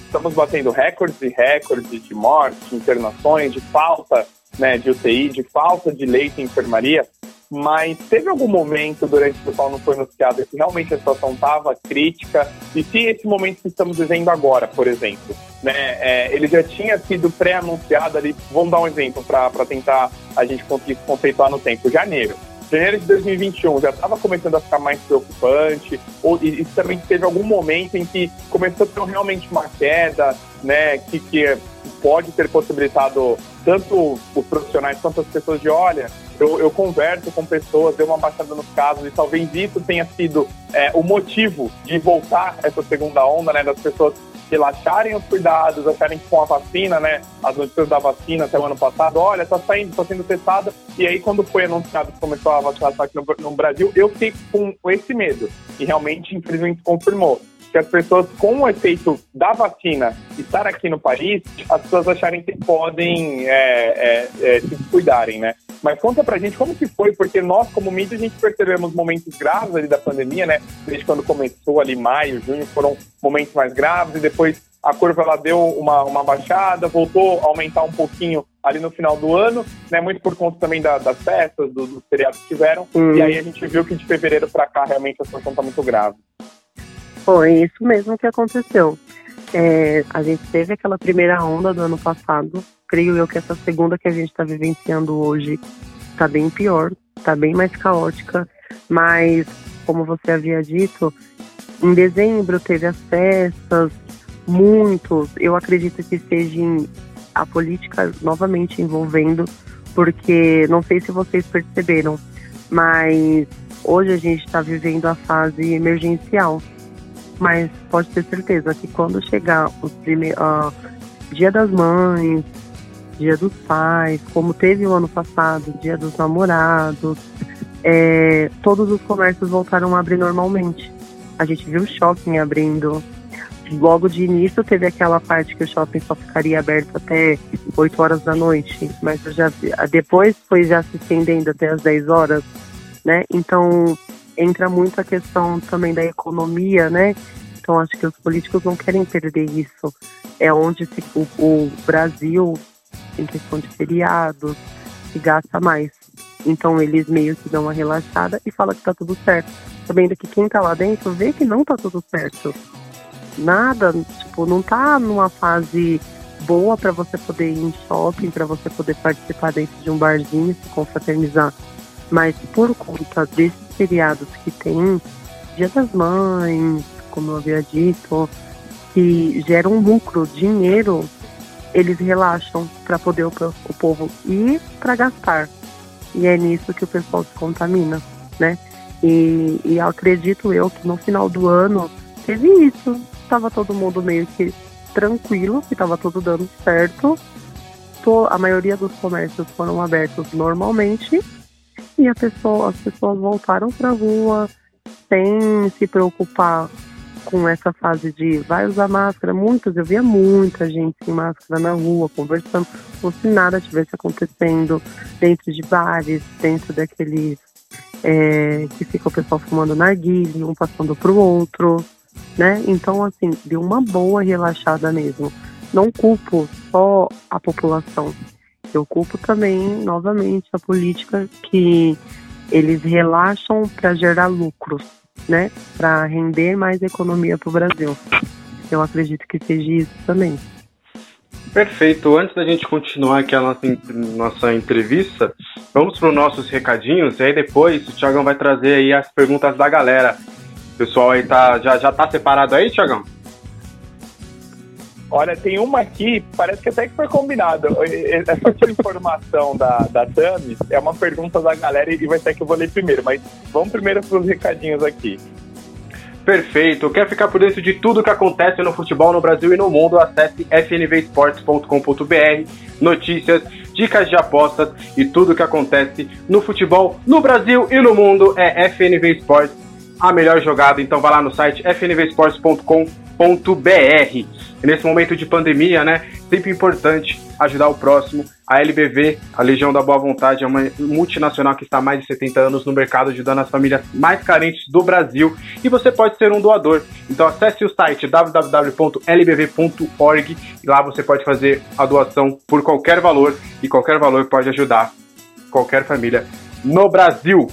estamos batendo recordes e recordes de mortes, de internações, de falta né, de UTI, de falta de leite em enfermaria, mas teve algum momento durante o qual não foi noticiado que realmente a situação estava crítica? E se esse momento que estamos vivendo agora, por exemplo, né, é, ele já tinha sido pré-anunciado ali, vamos dar um exemplo para tentar a gente conseguir conceituar no tempo, janeiro. Janeiro de 2021 já estava começando a ficar mais preocupante, ou e, e, também teve algum momento em que começou a ter realmente uma queda, né, que, que pode ter possibilitado tanto os profissionais quanto as pessoas de olha, eu, eu converso com pessoas, deu uma baixada nos casos e talvez isso tenha sido é, o motivo de voltar essa segunda onda, né, das pessoas relaxarem os cuidados, acharem que com a vacina, né, as notícias da vacina até o ano passado, olha, tá saindo, tá sendo testada, e aí quando foi anunciado que começou a vacinação aqui no, no Brasil, eu fiquei com esse medo, e realmente, infelizmente, confirmou que as pessoas, com o efeito da vacina estar aqui no país, as pessoas acharem que podem é, é, é, se cuidarem, né? Mas conta pra gente como que foi, porque nós, como mídia, a gente percebemos momentos graves ali da pandemia, né? Desde quando começou ali maio, junho, foram momentos mais graves e depois a curva ela deu uma, uma baixada, voltou a aumentar um pouquinho ali no final do ano, né? Muito por conta também da, das festas, dos, dos feriados que tiveram. Hum. E aí a gente viu que de fevereiro para cá realmente a situação está muito grave. Foi isso mesmo que aconteceu. É, a gente teve aquela primeira onda do ano passado. Creio eu que essa segunda que a gente está vivenciando hoje está bem pior, está bem mais caótica. Mas, como você havia dito, em dezembro teve as festas, muitos. Eu acredito que seja a política novamente envolvendo, porque não sei se vocês perceberam, mas hoje a gente está vivendo a fase emergencial mas pode ter certeza que quando chegar o primeiro Dia das Mães, Dia dos Pais, como teve o ano passado, Dia dos Namorados, é, todos os comércios voltaram a abrir normalmente. A gente viu o shopping abrindo. Logo de início teve aquela parte que o shopping só ficaria aberto até 8 horas da noite, mas já depois foi já se estendendo até as 10 horas, né? Então entra muito a questão também da economia, né? Então acho que os políticos não querem perder isso. É onde se, o, o Brasil, em questão de feriados, se gasta mais. Então eles meio que dão uma relaxada e falam que tá tudo certo. Sabendo que quem tá lá dentro vê que não tá tudo certo. Nada, tipo, não tá numa fase boa para você poder ir em shopping, para você poder participar dentro de um barzinho, se confraternizar. Mas por conta desses feriados que tem, Dia das Mães, como eu havia dito, que geram lucro, dinheiro, eles relaxam para poder o, povo ir para gastar. E é nisso que o pessoal se contamina, né? E, e acredito eu que no final do ano teve isso. Estava todo mundo meio que tranquilo, que estava tudo dando certo. a maioria dos comércios foram abertos normalmente e pessoa, as pessoas voltaram para a rua sem se preocupar com essa fase de vai usar máscara. Muitas, eu via muita gente sem máscara na rua, conversando, como se nada tivesse acontecendo dentro de bares, dentro daqueles é, que fica o pessoal fumando narguilha, um passando para o outro, né? Então, assim, deu uma boa relaxada mesmo. Não culpo só a população, Eu culpo também, novamente, a política que eles relaxam para gerar lucros, né? Para render mais economia para o Brasil. Eu acredito que seja isso também. Perfeito. Antes da gente continuar aqui a nossa, nossa entrevista, vamos para os nossos recadinhos e aí depois o Tiagão vai trazer aí as perguntas da galera. O pessoal aí tá, já, já tá separado aí, Tiagão? Olha, tem uma aqui, parece que até que foi combinado. Essa [LAUGHS] informação da, da Tami é uma pergunta da galera e vai ser que eu vou ler primeiro, mas vamos primeiro para os recadinhos aqui. Perfeito. Quer ficar por dentro de tudo que acontece no futebol no Brasil e no mundo? Acesse fnvesports.com.br. Notícias, dicas de apostas e tudo que acontece no futebol no Brasil e no mundo é FNV Sports, a melhor jogada. Então vai lá no site fnvesports.com.br. Nesse momento de pandemia, né, sempre importante ajudar o próximo. A LBV, a Legião da Boa Vontade, é uma multinacional que está há mais de 70 anos no mercado, ajudando as famílias mais carentes do Brasil. E você pode ser um doador. Então acesse o site www.lbv.org e lá você pode fazer a doação por qualquer valor e qualquer valor pode ajudar qualquer família no Brasil.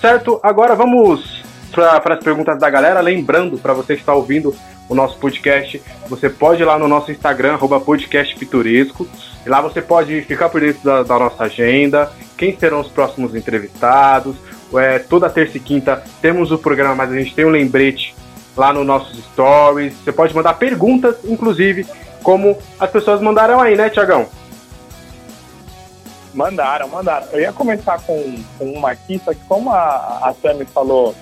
Certo? Agora vamos para as perguntas da galera. Lembrando, para você que está ouvindo o nosso podcast, você pode ir lá no nosso Instagram, podcastpitoresco, e lá você pode ficar por dentro da, da nossa agenda, quem serão os próximos entrevistados. É, toda terça e quinta temos o programa, mas a gente tem um lembrete lá nos nossos stories. Você pode mandar perguntas, inclusive, como as pessoas mandaram aí, né, Tiagão? Mandaram, mandaram. Eu ia começar com, com uma aqui, só que como a, a Sammy falou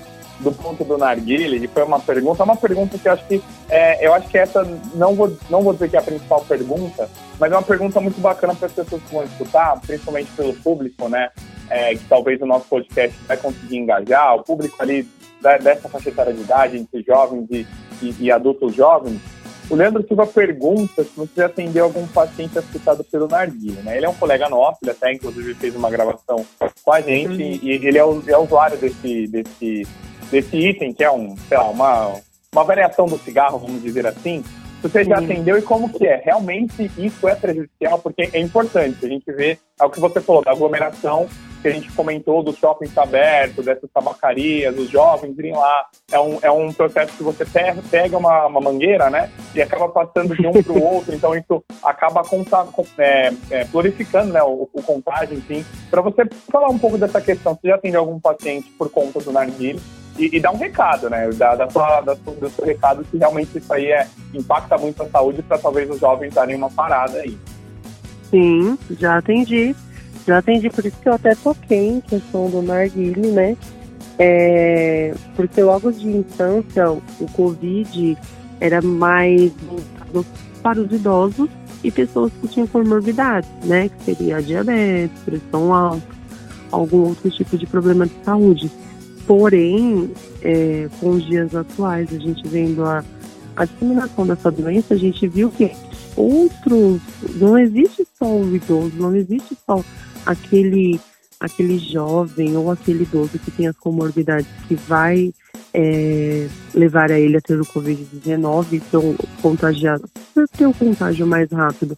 do ponto do narguile, e foi uma pergunta, uma pergunta que eu acho que é, eu acho que essa não vou não vou dizer que é a principal pergunta, mas é uma pergunta muito bacana para as pessoas que vão escutar, principalmente pelo público, né? É, que talvez o nosso podcast vai conseguir engajar, o público ali dessa faixa etária de idade, entre jovens e, e, e adultos jovens. O Leandro Silva pergunta se você atendeu algum paciente afetado pelo narguilha, né? Ele é um colega nosso, ele até inclusive fez uma gravação com a gente uhum. e, ele é, o, é usuário desse, desse desse item, que é um, sei lá, uma, uma variação do cigarro, vamos dizer assim, você já atendeu e como que é? Realmente isso é prejudicial, porque é importante. A gente vê, é o que você falou, da aglomeração, que a gente comentou dos shoppings abertos, dessas tabacarias, os jovens irem lá. É um, é um processo que você pega uma, uma mangueira, né? E acaba passando de um para o [LAUGHS] outro. Então isso acaba conta, é, é, glorificando né, o, o contágio, enfim. Para você falar um pouco dessa questão, você já atendeu algum paciente por conta do narguilé? E, e dar um recado, né? Dar, dar, sua, do seu recado que realmente isso aí é, impacta muito a saúde para talvez os jovens darem uma parada aí. Sim, já atendi. Já atendi, por isso que eu até toquei em questão do narguile, né? É, porque logo de infância o Covid era mais voltado para os idosos e pessoas que tinham comorbidades, né? Que seria diabetes, pressão alta, algum outro tipo de problema de saúde. Porém, é, com os dias atuais, a gente vendo a, a disseminação dessa doença, a gente viu que outros. Não existe só o idoso, não existe só aquele, aquele jovem ou aquele idoso que tem as comorbidades que vai é, levar a ele a ter o Covid-19 e ser contagiado, ter o contágio mais rápido.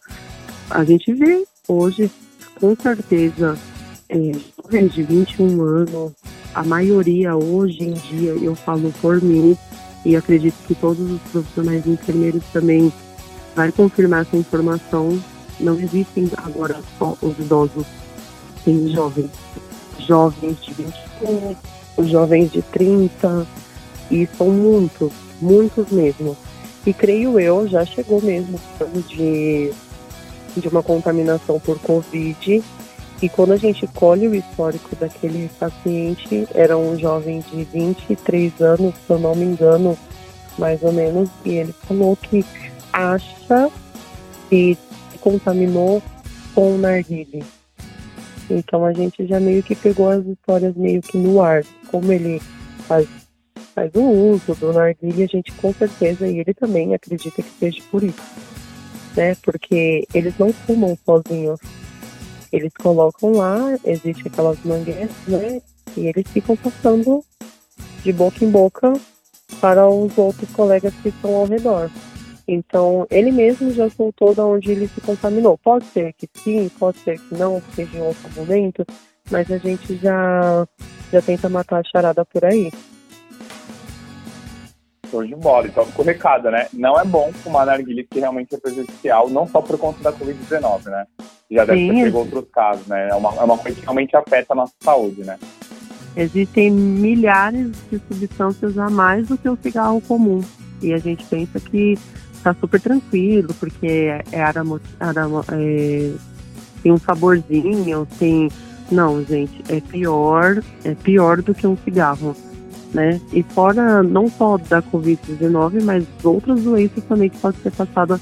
A gente vê hoje, com certeza, é, de 21 anos, a maioria hoje em dia, eu falo por mim, e acredito que todos os profissionais enfermeiros também vai confirmar essa informação, não existem agora só os idosos, tem jovens, jovens de 21, os jovens de 30, e são muitos, muitos mesmo. E creio eu, já chegou mesmo de, de uma contaminação por Covid e quando a gente colhe o histórico daquele paciente, era um jovem de 23 anos, se eu não me engano, mais ou menos, e ele falou que acha que se contaminou com o narguile. Então a gente já meio que pegou as histórias meio que no ar. Como ele faz, faz o uso do narguile, a gente com certeza, e ele também acredita que seja por isso. Né? Porque eles não fumam sozinhos eles colocam lá, existe aquelas mangueiras, né? E eles ficam passando de boca em boca para os outros colegas que estão ao redor. Então, ele mesmo já soltou da onde ele se contaminou. Pode ser que sim, pode ser que não, seja em outro momento, mas a gente já, já tenta matar a charada por aí. Show de bola. Então ficou recado, né? Não é bom fumar narguilha que realmente é prejudicial, não só por conta da Covid-19, né? Já deve ter pegado outros casos, né? É uma, é uma coisa que realmente afeta a nossa saúde, né? Existem milhares de substâncias a mais do que o cigarro comum. E a gente pensa que tá super tranquilo, porque é aramo, aramo, é, tem um saborzinho, tem. Não, gente, é pior, é pior do que um cigarro né? E fora não só da Covid-19, mas outras doenças também que podem ser passadas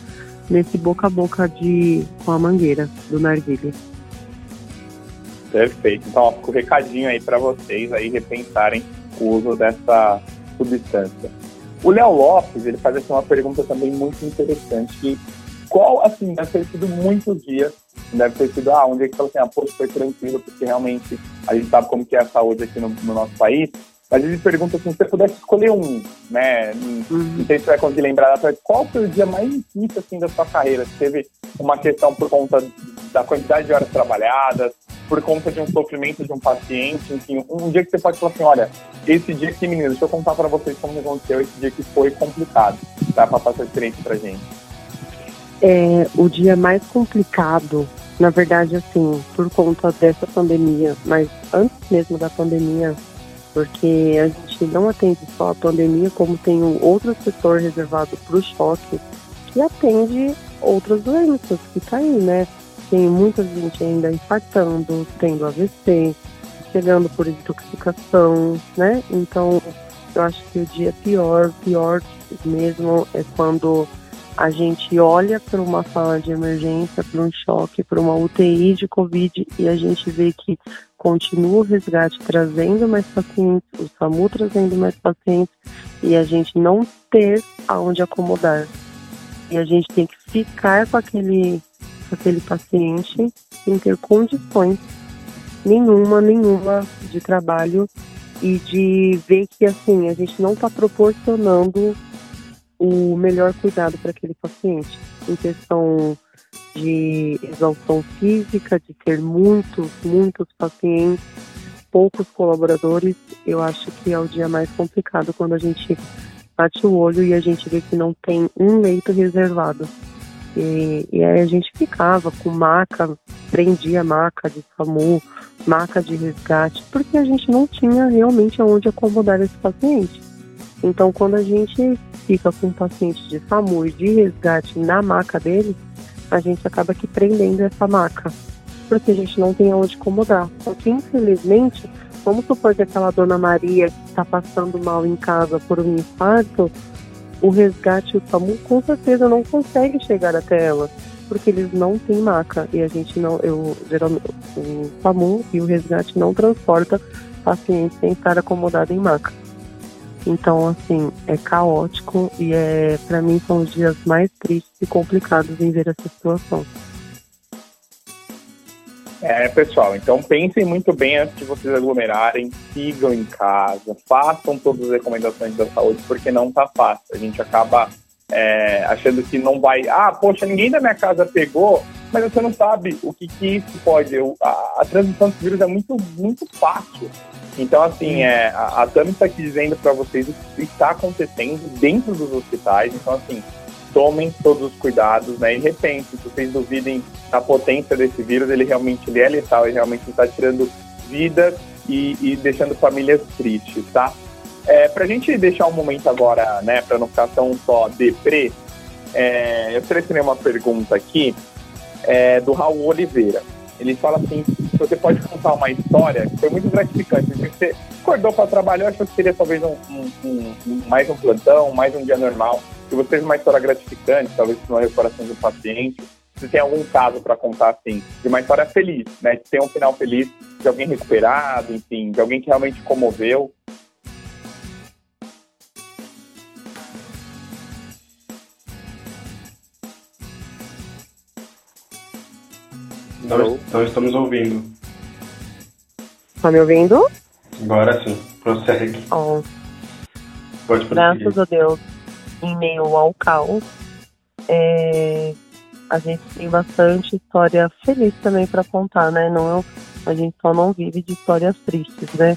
nesse boca a boca de, com a mangueira do narguilha. Perfeito. Então, fica o recadinho aí para vocês aí repensarem o uso dessa substância. O Léo Lopes, ele faz aqui uma pergunta também muito interessante, que qual, assim, deve ter sido muitos dias, deve ter sido, ah, um dia que falou assim, ah, poxa, foi tranquilo, porque realmente a gente sabe como que é a saúde aqui no, no nosso país, mas ele pergunta assim, se você pudesse escolher um, né? Uhum. Não sei se você vai conseguir lembrar, mas qual foi o dia mais difícil assim, da sua carreira? Se teve uma questão por conta da quantidade de horas trabalhadas, por conta de um sofrimento de um paciente, enfim, um dia que você pode falar assim, olha, esse dia aqui, meninos, deixa eu contar para vocês como aconteceu esse dia que foi complicado, tá? Para passar experiência pra gente. É, o dia mais complicado, na verdade, assim, por conta dessa pandemia, mas antes mesmo da pandemia, porque a gente não atende só a pandemia, como tem um outro setor reservado para o choque, que atende outras doenças que tá aí, né? Tem muita gente ainda infartando, tendo AVC, chegando por intoxicação, né? Então, eu acho que o dia pior, pior mesmo é quando a gente olha para uma sala de emergência, para um choque, para uma UTI de Covid e a gente vê que continua o resgate trazendo mais pacientes, o SAMU trazendo mais pacientes e a gente não ter aonde acomodar. E a gente tem que ficar com aquele, com aquele paciente sem ter condições nenhuma, nenhuma de trabalho e de ver que assim a gente não está proporcionando o melhor cuidado para aquele paciente, em questão de exaustão física, de ter muitos, muitos pacientes, poucos colaboradores, eu acho que é o dia mais complicado quando a gente bate o olho e a gente vê que não tem um leito reservado. E, e aí a gente ficava com maca, prendia maca de SAMU, maca de resgate, porque a gente não tinha realmente aonde acomodar esse paciente. Então, quando a gente fica com um paciente de SAMU e de resgate na maca dele, a gente acaba que prendendo essa maca, porque a gente não tem aonde acomodar. Só que, infelizmente, vamos supor que aquela dona Maria que está passando mal em casa por um infarto, o resgate e o SAMU com certeza não consegue chegar até ela, porque eles não têm maca e a gente não, eu geralmente o SAMU e o resgate não transporta pacientes sem estar acomodado em maca. Então, assim, é caótico e é, para mim são os dias mais tristes e complicados em ver essa situação. É, pessoal, então pensem muito bem antes de vocês aglomerarem, sigam em casa, façam todas as recomendações da saúde, porque não tá fácil. A gente acaba é, achando que não vai. Ah, poxa, ninguém da minha casa pegou, mas você não sabe o que, que isso pode. Eu, a, a transmissão do vírus é muito, muito fácil. Então, assim, é, a, a Tami está aqui dizendo para vocês o que está acontecendo dentro dos hospitais. Então, assim, tomem todos os cuidados, né? E repensem, se vocês duvidem da potência desse vírus, ele realmente ele é letal, ele realmente está tirando vidas e, e, deixando famílias tristes, tá? É, para a gente deixar um momento agora, né, para não ficar tão só deprê, é, eu selecionei uma pergunta aqui é, do Raul Oliveira. Ele fala assim: você pode contar uma história que foi muito gratificante. Você acordou para trabalhar, achou que seria talvez um, um, um, mais um plantão, mais um dia normal. Se você teve uma história gratificante, talvez uma recuperação do paciente, se tem algum caso para contar assim, de uma história feliz, né? De ter um final feliz, de alguém recuperado, enfim, de alguém que realmente comoveu. Não, não estamos ouvindo. Tá me ouvindo? Agora sim, prossegue. Oh. Pode Graças a Deus, em meio ao caos, é, a gente tem bastante história feliz também para contar, né? Não, a gente só não vive de histórias tristes, né?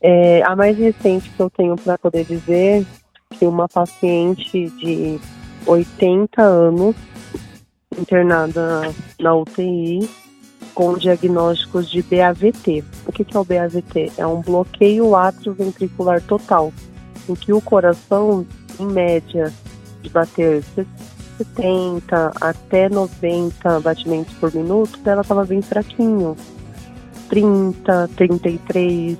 É, a mais recente que eu tenho para poder dizer que uma paciente de 80 anos internada na UTI com diagnósticos de BAVT. O que é o BAVT? É um bloqueio atrioventricular total, em que o coração, em média, de bater 70 até 90 batimentos por minuto, dela estava bem fraquinho. 30, 33.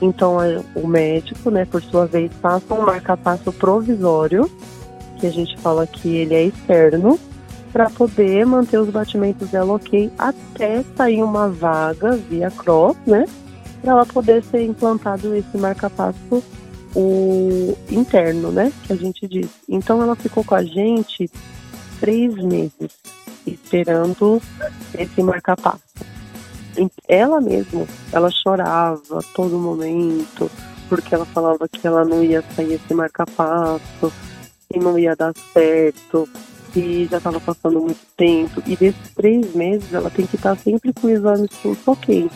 Então o médico, né, por sua vez, passa um marca-passo provisório, que a gente fala que ele é externo, para poder manter os batimentos dela ok até sair uma vaga via cross, né? Para ela poder ser implantado esse marca-passo o interno, né? Que a gente diz. Então ela ficou com a gente três meses esperando esse marca-passo. Ela mesma, ela chorava a todo momento, porque ela falava que ela não ia sair esse marca-passo, e não ia dar certo, que já estava passando muito tempo. E desses três meses, ela tem que estar sempre com exames todos ok.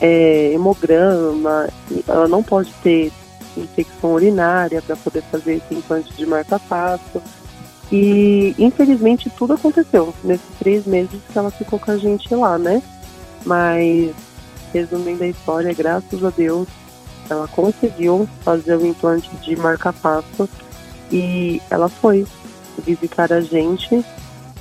É, hemograma, ela não pode ter infecção urinária para poder fazer esse implante de marca-passo. E infelizmente tudo aconteceu nesses três meses que ela ficou com a gente lá, né? Mas resumindo a história, graças a Deus, ela conseguiu fazer o implante de marca-passo e ela foi visitar a gente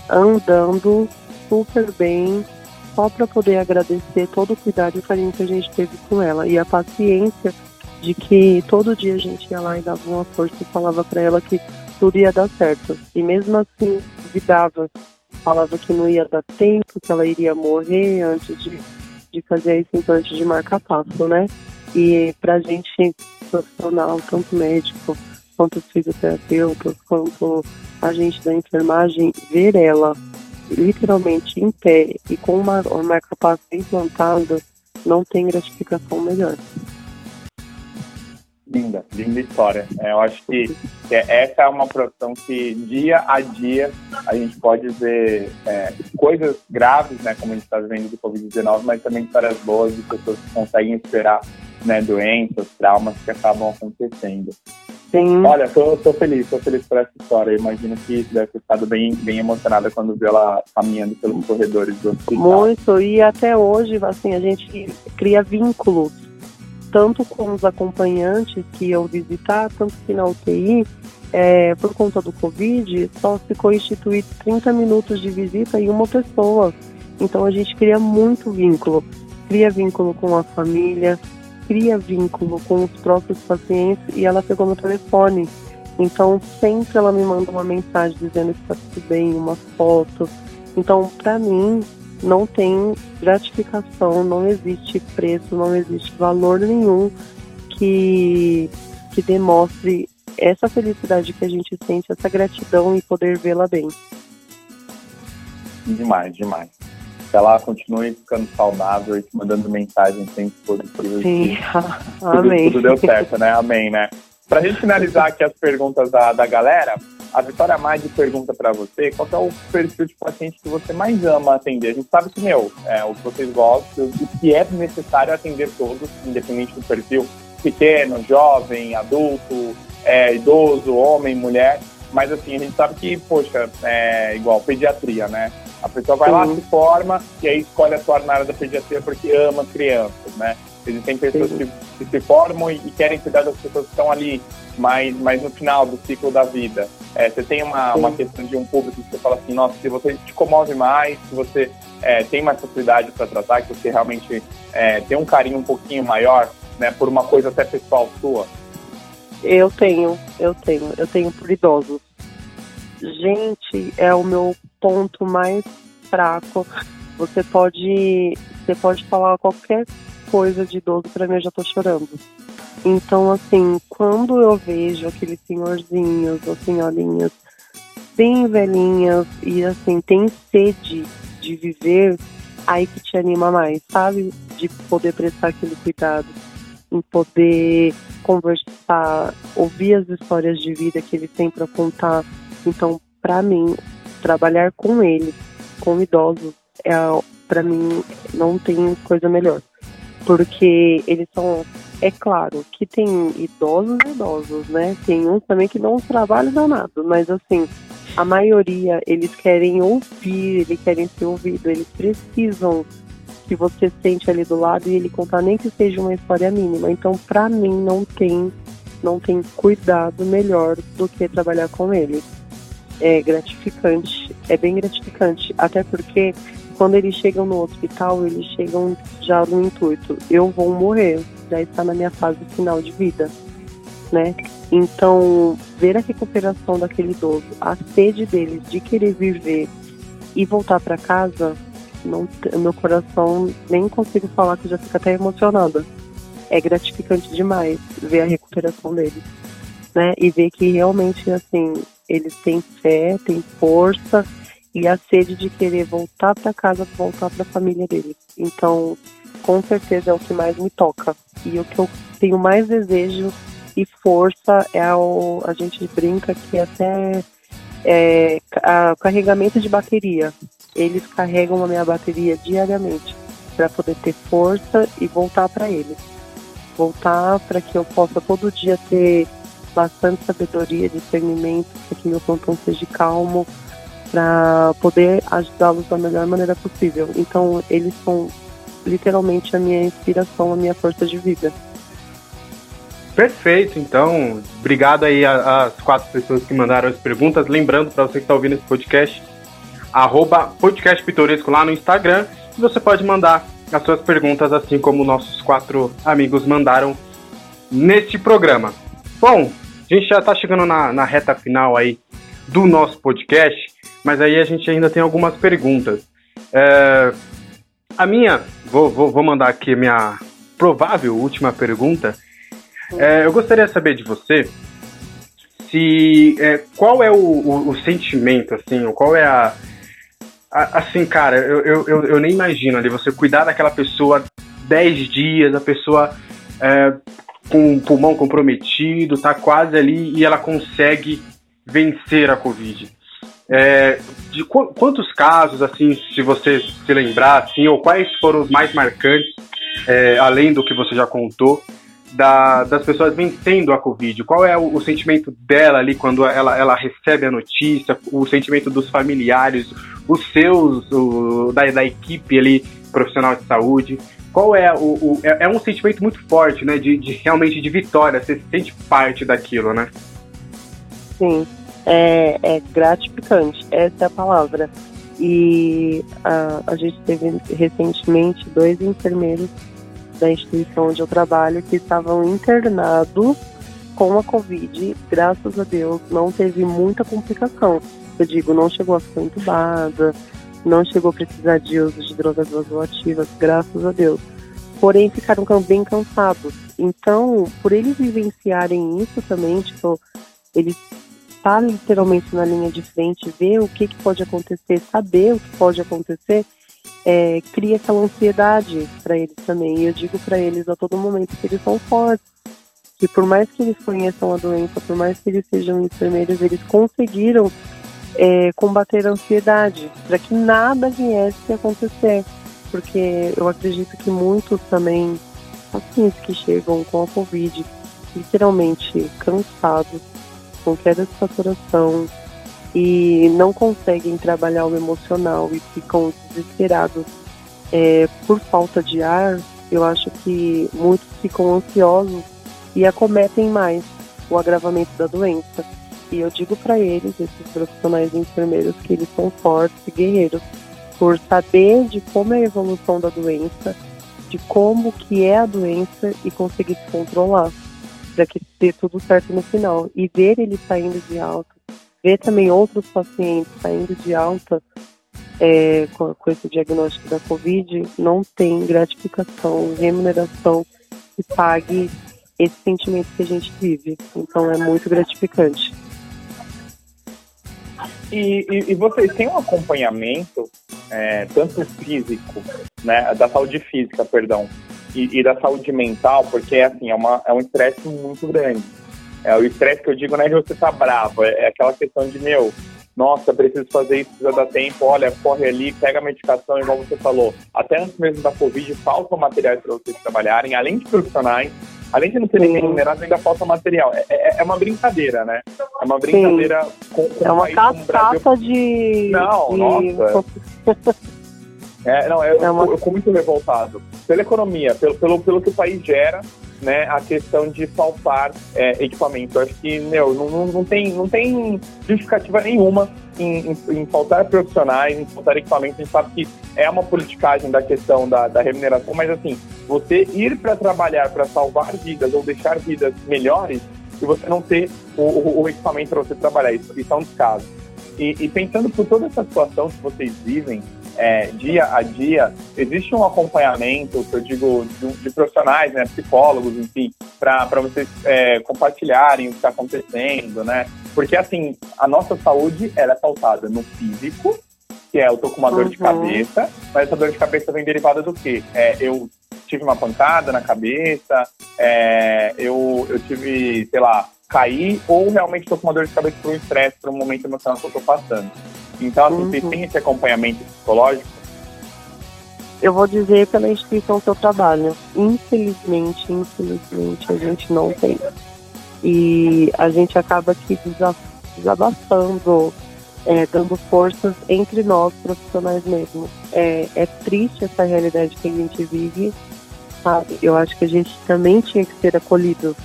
andando super bem, só para poder agradecer todo o cuidado e carinho que a gente teve com ela e a paciência de que todo dia a gente ia lá e dava uma força e falava para ela que tudo ia dar certo. E mesmo assim, duvidava, falava que não ia dar tempo, que ela iria morrer antes de, de fazer esse implante de marca-passo, né? E pra gente profissional, tanto médico, quanto fisioterapeutas, quanto a gente da enfermagem, ver ela literalmente em pé e com uma, uma marca-passo implantada, não tem gratificação melhor. Linda, linda história. É, eu acho que, que, essa é uma profissão que dia a dia a gente pode ver é, coisas graves, né, como a gente está vendo do Covid-19, mas também histórias boas de pessoas que conseguem esperar né, doenças, traumas que acabam acontecendo. Sim. Olha, tô, tô feliz, tô feliz por essa história. Eu imagino que deve ter ficado bem, bem emocionada quando viu ela caminhando pelos corredores do hospital. Muito, e até hoje, assim, a gente cria vínculos, tanto com os acompanhantes que iam visitar, tanto que na UTI, é, por conta do Covid, só ficou instituído 30 minutos de visita em uma pessoa. Então a gente cria muito vínculo. Cria vínculo com a família, cria vínculo com os próprios pacientes e ela pegou meu telefone. Então, sempre ela me manda uma mensagem dizendo que está tudo bem, uma foto. Então, para mim, não tem gratificação, não existe preço, não existe valor nenhum que, que demonstre essa felicidade que a gente sente, essa gratidão e poder vê-la bem. Demais, demais que ela continue ficando saudável e te mandando mensagens sempre positivas. Sim, [LAUGHS] tudo, amém. Tudo deu certo, né? Amém, né? Pra gente finalizar aqui as perguntas da, da galera, a Vitória Maggi pergunta para você qual é o perfil de paciente que você mais ama atender. A gente sabe que, meu, é o que vocês gostam, o que é necessário atender todos, independente do perfil, pequeno, jovem, adulto, é, idoso, homem, mulher. Mas assim, a gente sabe que, poxa, é igual pediatria, né? A pessoa vai lá, se forma e aí escolhe atuar na área da pediatria porque ama crianças, né? Existem pessoas que, que, se formam e, e, querem cuidar das pessoas que estão ali mais, mais no final do ciclo da vida. É, você tem uma, uma questão de um público que você fala assim, nossa, se você te comove mais, se você é, tem mais facilidade para tratar, que você realmente é, tem um carinho um pouquinho maior, né, por uma coisa até pessoal sua? Eu tenho, eu tenho, eu tenho por idosos. Gente, é o meu ponto mais fraco. Você pode, você pode falar qualquer coisa de idoso para mim, eu já tô chorando. Então, assim, quando eu vejo aqueles senhorzinhos ou senhorinhas bem velhinhas e, assim, tem sede de viver, aí que te anima mais, sabe? De poder prestar aquele cuidado, em poder conversar, ouvir as histórias de vida que eles têm para contar. Então, para mim, trabalhar com eles, com idosos, é, para mim não tem coisa melhor. Porque eles são, é claro, que tem idosos e idosos, né? Tem uns também que não trabalham danado, mas assim, a maioria, eles querem ouvir, eles querem ser ouvidos, eles precisam que você sente ali do lado e ele contar nem que seja uma história mínima. Então, para mim, não tem não tem cuidado melhor do que trabalhar com eles. É gratificante, é bem gratificante, até porque quando eles chegam no hospital, eles chegam já no intuito, eu vou morrer, já está na minha fase final de vida, né? Então, ver a recuperação daquele idoso, a sede deles de querer viver e voltar para casa, não, meu coração nem consigo falar que já fica até emocionada. É gratificante demais ver a recuperação deles, né? E ver que realmente assim eles têm fé, têm força e a sede de querer voltar para casa, voltar para a família deles. Então, com certeza é o que mais me toca. E o que eu tenho mais desejo e força é o, a gente brinca que até é, a, carregamento de bateria. Eles carregam a minha bateria diariamente para poder ter força e voltar para eles. Voltar para que eu possa todo dia ter bastante sabedoria, discernimento, para que meu plantão seja calmo, para poder ajudá-los da melhor maneira possível. Então, eles são literalmente a minha inspiração, a minha força de vida. Perfeito, então, obrigado aí às quatro pessoas que mandaram as perguntas. Lembrando, para você que está ouvindo esse podcast, arroba podcast pitoresco lá no Instagram, e você pode mandar as suas perguntas, assim como nossos quatro amigos mandaram neste programa. Bom, a gente já está chegando na, na reta final aí do nosso podcast, mas aí a gente ainda tem algumas perguntas. É, a minha, vou, vou, vou mandar aqui a minha provável última pergunta, é, eu gostaria de saber de você se é, qual é o, o, o, sentimento, assim, qual é a, a assim, cara, eu, eu, eu, nem imagino ali você cuidar daquela pessoa 10 dias, a pessoa é, com o pulmão comprometido, tá quase ali e ela consegue vencer a Covid. É, de qu quantos casos, assim, se você se lembrar, assim, ou quais foram os mais marcantes, é, além do que você já contou, da, das pessoas vencendo a Covid? Qual é o, o, sentimento dela ali quando ela, ela recebe a notícia? O sentimento dos familiares, os seus, o, da, da equipe ali, profissional de saúde? Qual é o, o é, é, um sentimento muito forte, né? De, de, realmente de vitória, você se sente parte daquilo, né? Sim, é, é gratificante, essa é a palavra. E a, a gente teve recentemente dois enfermeiros da instituição onde eu trabalho que estavam internados com a Covid. Graças a Deus, não teve muita complicação. Eu digo, não chegou a ficar entubada, não chegou a precisar de uso de drogas vasoativas, graças a Deus. Porém, ficaram bem cansados. Então, por eles vivenciarem isso também, tipo, eles estar tá literalmente na linha de frente, ver o que, que pode acontecer, saber o que pode acontecer, é, cria aquela ansiedade para eles também. E eu digo para eles a todo momento que eles são fortes, que por mais que eles conheçam a doença, por mais que eles sejam enfermeiros, eles conseguiram é, combater a ansiedade para que nada viesse a acontecer. Porque eu acredito que muitos também, pacientes que chegam com a Covid, literalmente cansados, com queda de saturação, e não conseguem trabalhar o emocional e ficam desesperados é, por falta de ar, eu acho que muitos ficam ansiosos e acometem mais o agravamento da doença. E eu digo para eles, esses profissionais enfermeiros, que eles são fortes e guerreiros por saber de como é a evolução da doença, de como que é a doença e conseguir se controlar, para que dê tudo certo no final. E ver ele saindo de alta ver também outros pacientes saindo de alta é, com, com, esse diagnóstico da Covid, não tem gratificação, remuneração que pague esse sentimento que a gente vive. Então é muito gratificante. E, e, e vocês têm um acompanhamento, é, tanto físico, né, da saúde física, perdão, e, e da saúde mental, porque assim, é, uma, é um estresse muito grande é, o estresse que eu digo não é de você estar tá bravo, é, é, aquela questão de, meu, nossa, preciso fazer isso, precisa dar tempo, olha, corre ali, pega a medicação, igual você falou. Até antes mesmo da Covid, faltam materiais para vocês trabalharem, além de profissionais, além de não serem remunerados, ainda falta material. É, é, é, uma brincadeira, né? É uma brincadeira Sim. com, com É uma cascata de. Não, de... nossa. [LAUGHS] É, não, eu, é uma... eu, eu, muito revoltado. Pela economia, pelo, pelo, pelo que o país gera, né, a questão de faltar é, equipamento. Acho que, meu, não, não, tem, não tem justificativa nenhuma em, em, em, faltar profissionais, em faltar equipamento. A gente sabe que é uma politicagem da questão da, da remuneração, mas assim, você ir para trabalhar para salvar vidas ou deixar vidas melhores e você não ter o, o, o equipamento para você trabalhar, isso, isso é um descaso. E, e pensando por toda essa situação que vocês vivem, é, dia a dia, existe um acompanhamento, que eu digo, de, de profissionais, né, psicólogos, enfim, para vocês é, compartilharem o que está acontecendo, né? Porque, assim, a nossa saúde, ela é pautada no físico, que é eu tô com uma dor de uhum. cabeça, mas essa dor de cabeça vem derivada do quê? É, eu tive uma pancada na cabeça, é, eu, eu tive, sei lá, cair, ou realmente estou com uma dor de cabeça por um estresse, por um momento emocional que eu estou passando. Então, assim, uhum. vocês têm esse acompanhamento psicológico? Eu vou dizer pela instituição que eu trabalho. Infelizmente, infelizmente, a gente não tem. E a gente acaba aqui desabafando, é, dando forças entre nós profissionais mesmo. É, é triste essa realidade que a gente vive, sabe? Eu acho que a gente também tinha que ser acolhido,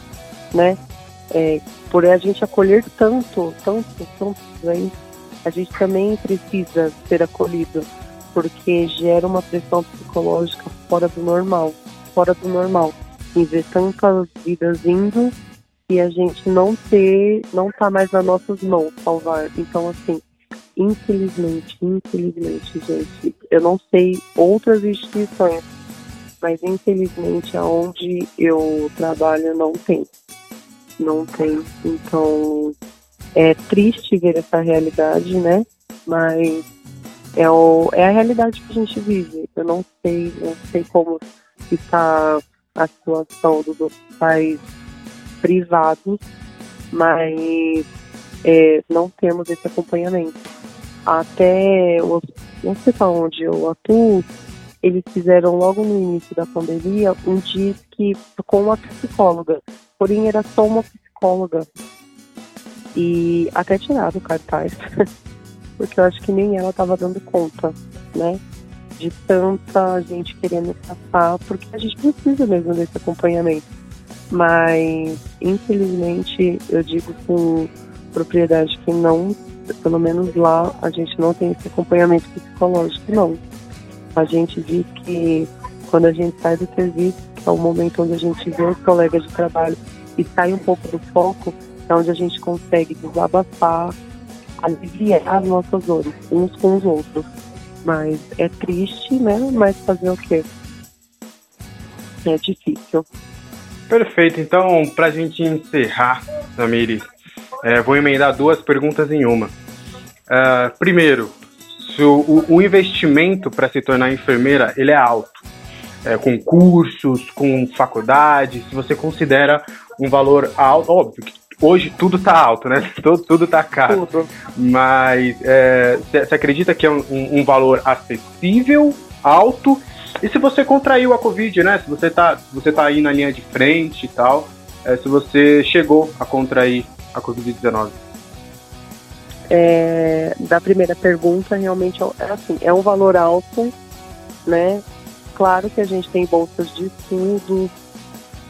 né? É, por a gente acolher tanto, tanto, tanto aí, a gente também precisa ser acolhido, porque gera uma pressão psicológica fora do normal, fora do normal. Em ver tantas vidas indo e a gente não ter, não tá mais nas nossas mãos salvar. Então, assim, infelizmente, infelizmente, gente, eu não sei outras instituições, mas infelizmente aonde eu trabalho não tem. Não tem. Então, é triste ver essa realidade, né? Mas é, o, é a realidade que a gente vive. Eu não sei, não sei como está a situação dos hospitais privados, mas é, não temos esse acompanhamento. Até o hospital onde eu atuo, eles fizeram logo no início da pandemia um disque com uma psicóloga, porém era só uma psicóloga e até tirado o cartaz, [LAUGHS] porque eu acho que nem ela estava dando conta, né? De tanta gente querendo passar, porque a gente precisa mesmo desse acompanhamento. Mas, infelizmente, eu digo com propriedade que não, pelo menos lá, a gente não tem esse acompanhamento psicológico, não. A gente diz que quando a gente sai do serviço, que é o momento onde a gente vê os colegas de trabalho e sai um pouco do foco, é onde a gente consegue desabafar, aliviar as nossas dores uns com os outros. Mas é triste, né? Mas fazer o quê? É difícil. Perfeito. Então, para a gente encerrar, Samiri, é, vou emendar duas perguntas em uma. Uh, primeiro, o, o investimento para se tornar enfermeira ele é alto, é, com cursos, com faculdade, se você considera um valor alto, óbvio que hoje tudo está alto, né? [LAUGHS] Tudo, tudo tá caro. Tudo. Mas você é, acredita que é um, um, valor acessível, alto? E se você contraiu a Covid, né? Se você está você tá aí na linha de frente e tal, é, se você chegou a contrair a Covid-19? É, da primeira pergunta, realmente é, é assim, é um valor alto, né? Claro que a gente tem bolsas de estudo,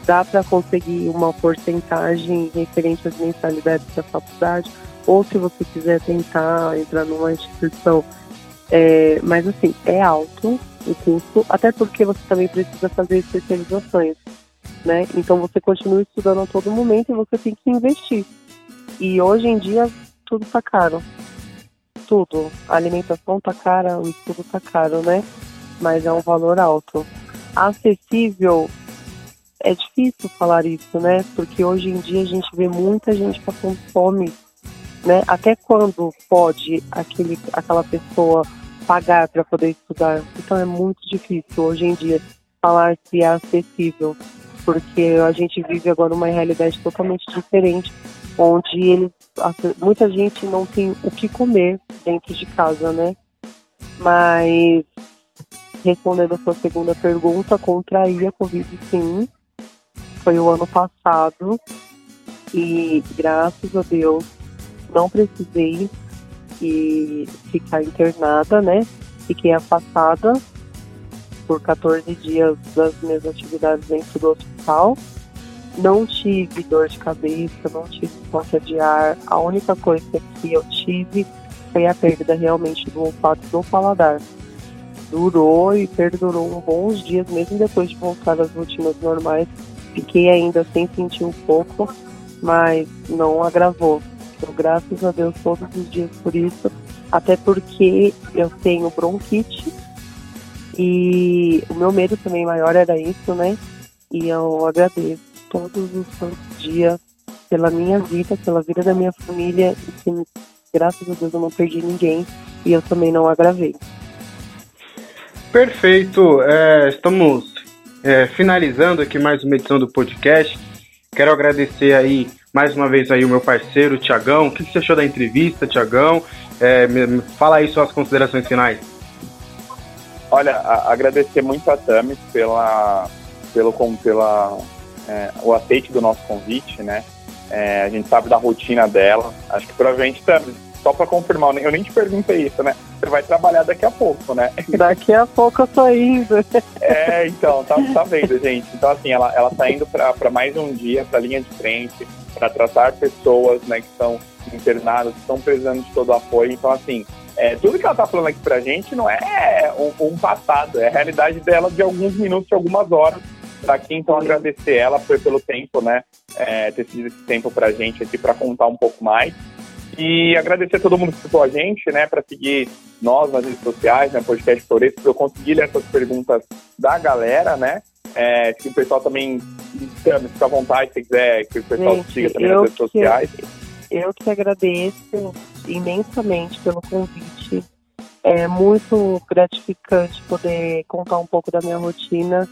dá para conseguir uma porcentagem referente às mensalidades da faculdade, ou se você quiser tentar entrar numa instituição. É, mas assim, é alto o custo, até porque você também precisa fazer especializações, né? Então você continua estudando a todo momento e você tem que investir. E hoje em dia tudo tá caro. Tudo. A alimentação tá cara, o estudo tá caro, né? Mas é um valor alto. Acessível, é difícil falar isso, né? Porque hoje em dia a gente vê muita gente passando fome, né? Até quando pode aquele, aquela pessoa pagar para poder estudar? Então é muito difícil hoje em dia falar se é acessível, porque a gente vive agora uma realidade totalmente diferente onde ele, muita gente não tem o que comer dentro de casa, né? Mas respondendo a sua segunda pergunta, contraí a Covid sim. Foi o ano passado e graças a Deus não precisei e ficar internada, né? Fiquei afastada por 14 dias das minhas atividades dentro do hospital. Não tive dor de cabeça, não tive falta de ar. A única coisa que eu tive foi a perda realmente do olfato do paladar. Durou e perdurou uns bons dias, mesmo depois de voltar às rotinas normais. Fiquei ainda sem sentir um pouco, mas não agravou. Então, graças a Deus todos os dias por isso, até porque eu tenho bronquite e o meu medo também maior era isso, né? E eu agradeço todos os santos dias pela minha vida, pela vida da minha família e que, graças a Deus, eu não perdi ninguém e eu também não agravei. Perfeito, é, estamos é, finalizando aqui mais uma edição do podcast. Quero agradecer aí mais uma vez aí o meu parceiro, Tiagão. O que você achou da entrevista, Tiagão? É, fala aí suas considerações finais. Olha, a, agradecer muito a Tami pela, pelo, pela, é, o aceite do nosso convite, né? É, a gente sabe da rotina dela. Acho que provavelmente, Tami, só para confirmar, eu nem te perguntei isso, né? Você vai trabalhar daqui a pouco, né? [LAUGHS] Daqui a pouco eu tô indo. É, então, tá, tá vendo, gente? Então, assim, ela, ela tá indo para mais um dia, para linha de frente, para tratar pessoas, né, que estão internadas, que estão precisando de todo o apoio. Então, assim, é, tudo que ela tá falando aqui pra gente não é um, um passado, é a realidade dela de alguns minutos, de algumas horas. Pra aqui, então, agradecer ela por, pelo tempo, né, é, ter sido esse tempo pra gente aqui, para contar um pouco mais. E agradecer a todo mundo que escutou a gente, né, para seguir nós nas redes sociais, né, podcast Floresco, para eu conseguir ler essas perguntas da galera, né. É, que o pessoal também fica à vontade se quiser que o pessoal gente, siga também nas redes sociais. Eu que agradeço imensamente pelo convite. É muito gratificante poder contar um pouco da minha rotina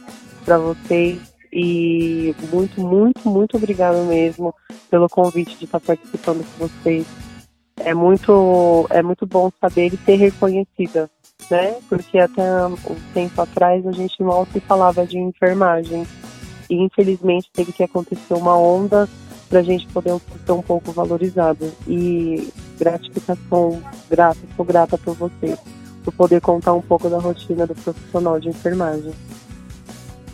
para vocês e muito, muito, muito obrigado mesmo pelo convite de estar participando com vocês é muito, é muito bom saber e ser reconhecida, né? Porque até um tempo atrás a gente mal se falava de enfermagem. E infelizmente teve que acontecer uma onda para a gente poder ser um pouco valorizado. E gratificação, grata, sou grata por você, por poder contar um pouco da rotina do profissional de enfermagem.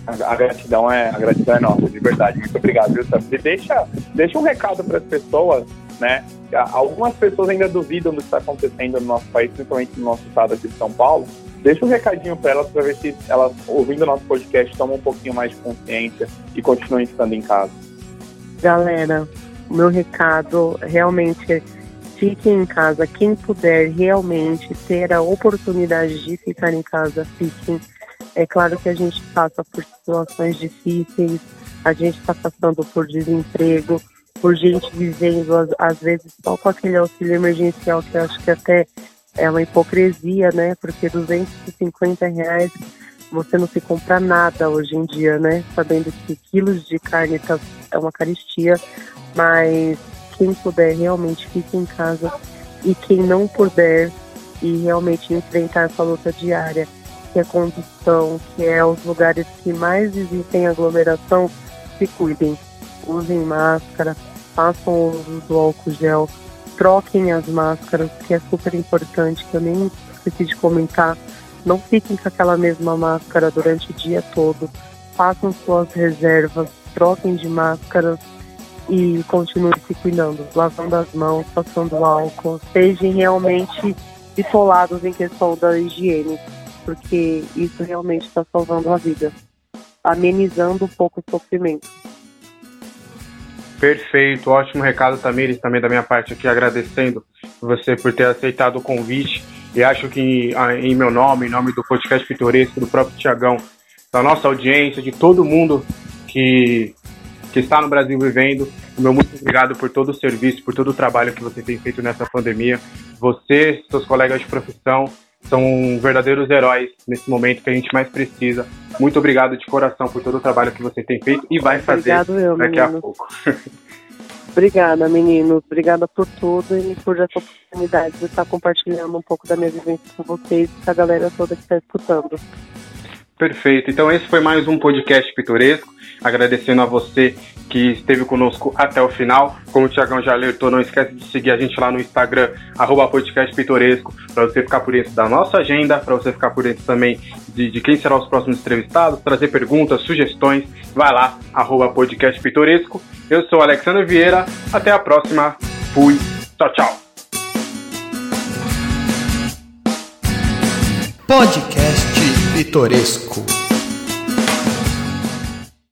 A, gratidão é a gratidão é nossa, de verdade. Muito obrigado, viu, Sam? E deixa, deixa um recado para as pessoas né? Algumas pessoas ainda duvidam do que está acontecendo no nosso país, principalmente no nosso estado aqui de São Paulo. Deixa um recadinho para elas para ver se elas, ouvindo o nosso podcast, tomam um pouquinho mais de consciência e continuem estando em casa. Galera, meu recado realmente é fiquem em casa. Quem puder realmente ter a oportunidade de ficar em casa, fiquem. É claro que a gente passa por situações difíceis, a gente está passando por desemprego, por gente vivendo, às, vezes, só com aquele auxílio emergencial, que eu acho que até é uma hipocrisia, né? Porque 250 reais você não se compra nada hoje em dia, né? Sabendo que quilos de carne tá, é uma caristia, mas quem puder realmente fique em casa e quem não puder e realmente enfrentar essa luta diária, que é condução, que é os lugares que mais existem aglomeração, se cuidem usem máscara, façam o uso do álcool gel, troquem as máscaras, que é super importante, que eu nem esqueci de comentar. Não fiquem com aquela mesma máscara durante o dia todo. Façam suas reservas, troquem de máscaras e continuem se cuidando, lavando as mãos, passando álcool. Sejam realmente isolados em questão da higiene, porque isso realmente está salvando a vida, amenizando um pouco o sofrimento. Perfeito, ótimo recado, Tamires, também da minha parte aqui, agradecendo você por ter aceitado o convite. E acho que em meu nome, em nome do podcast Pitoresco, do próprio Tiagão, da nossa audiência, de todo mundo que, que está no Brasil vivendo, meu muito obrigado por todo o serviço, por todo o trabalho que você tem feito nessa pandemia. Você, seus colegas de profissão, são verdadeiros heróis nesse momento que a gente mais precisa. Muito obrigado de coração por todo o trabalho que você tem feito e vai fazer Obrigado, eu, daqui menino. a pouco. [LAUGHS] Obrigada, meninos. Obrigada por tudo e por essa oportunidade de estar compartilhando um pouco da minha vivência com vocês e com a galera toda que está escutando. Perfeito. Então esse foi mais um podcast pitoresco. Agradecendo a você que esteve conosco até o final. Como o Tiagão já alertou, não esquece de seguir a gente lá no Instagram, arroba podcast pitoresco, para você ficar por dentro da nossa agenda, para você ficar por dentro também de, de, quem será os próximos entrevistados, trazer perguntas, sugestões. Vai lá, arroba podcast pitoresco. Eu sou Alexandre Vieira. Até a próxima. Fui. Tchau, tchau. Podcast Pitoresco.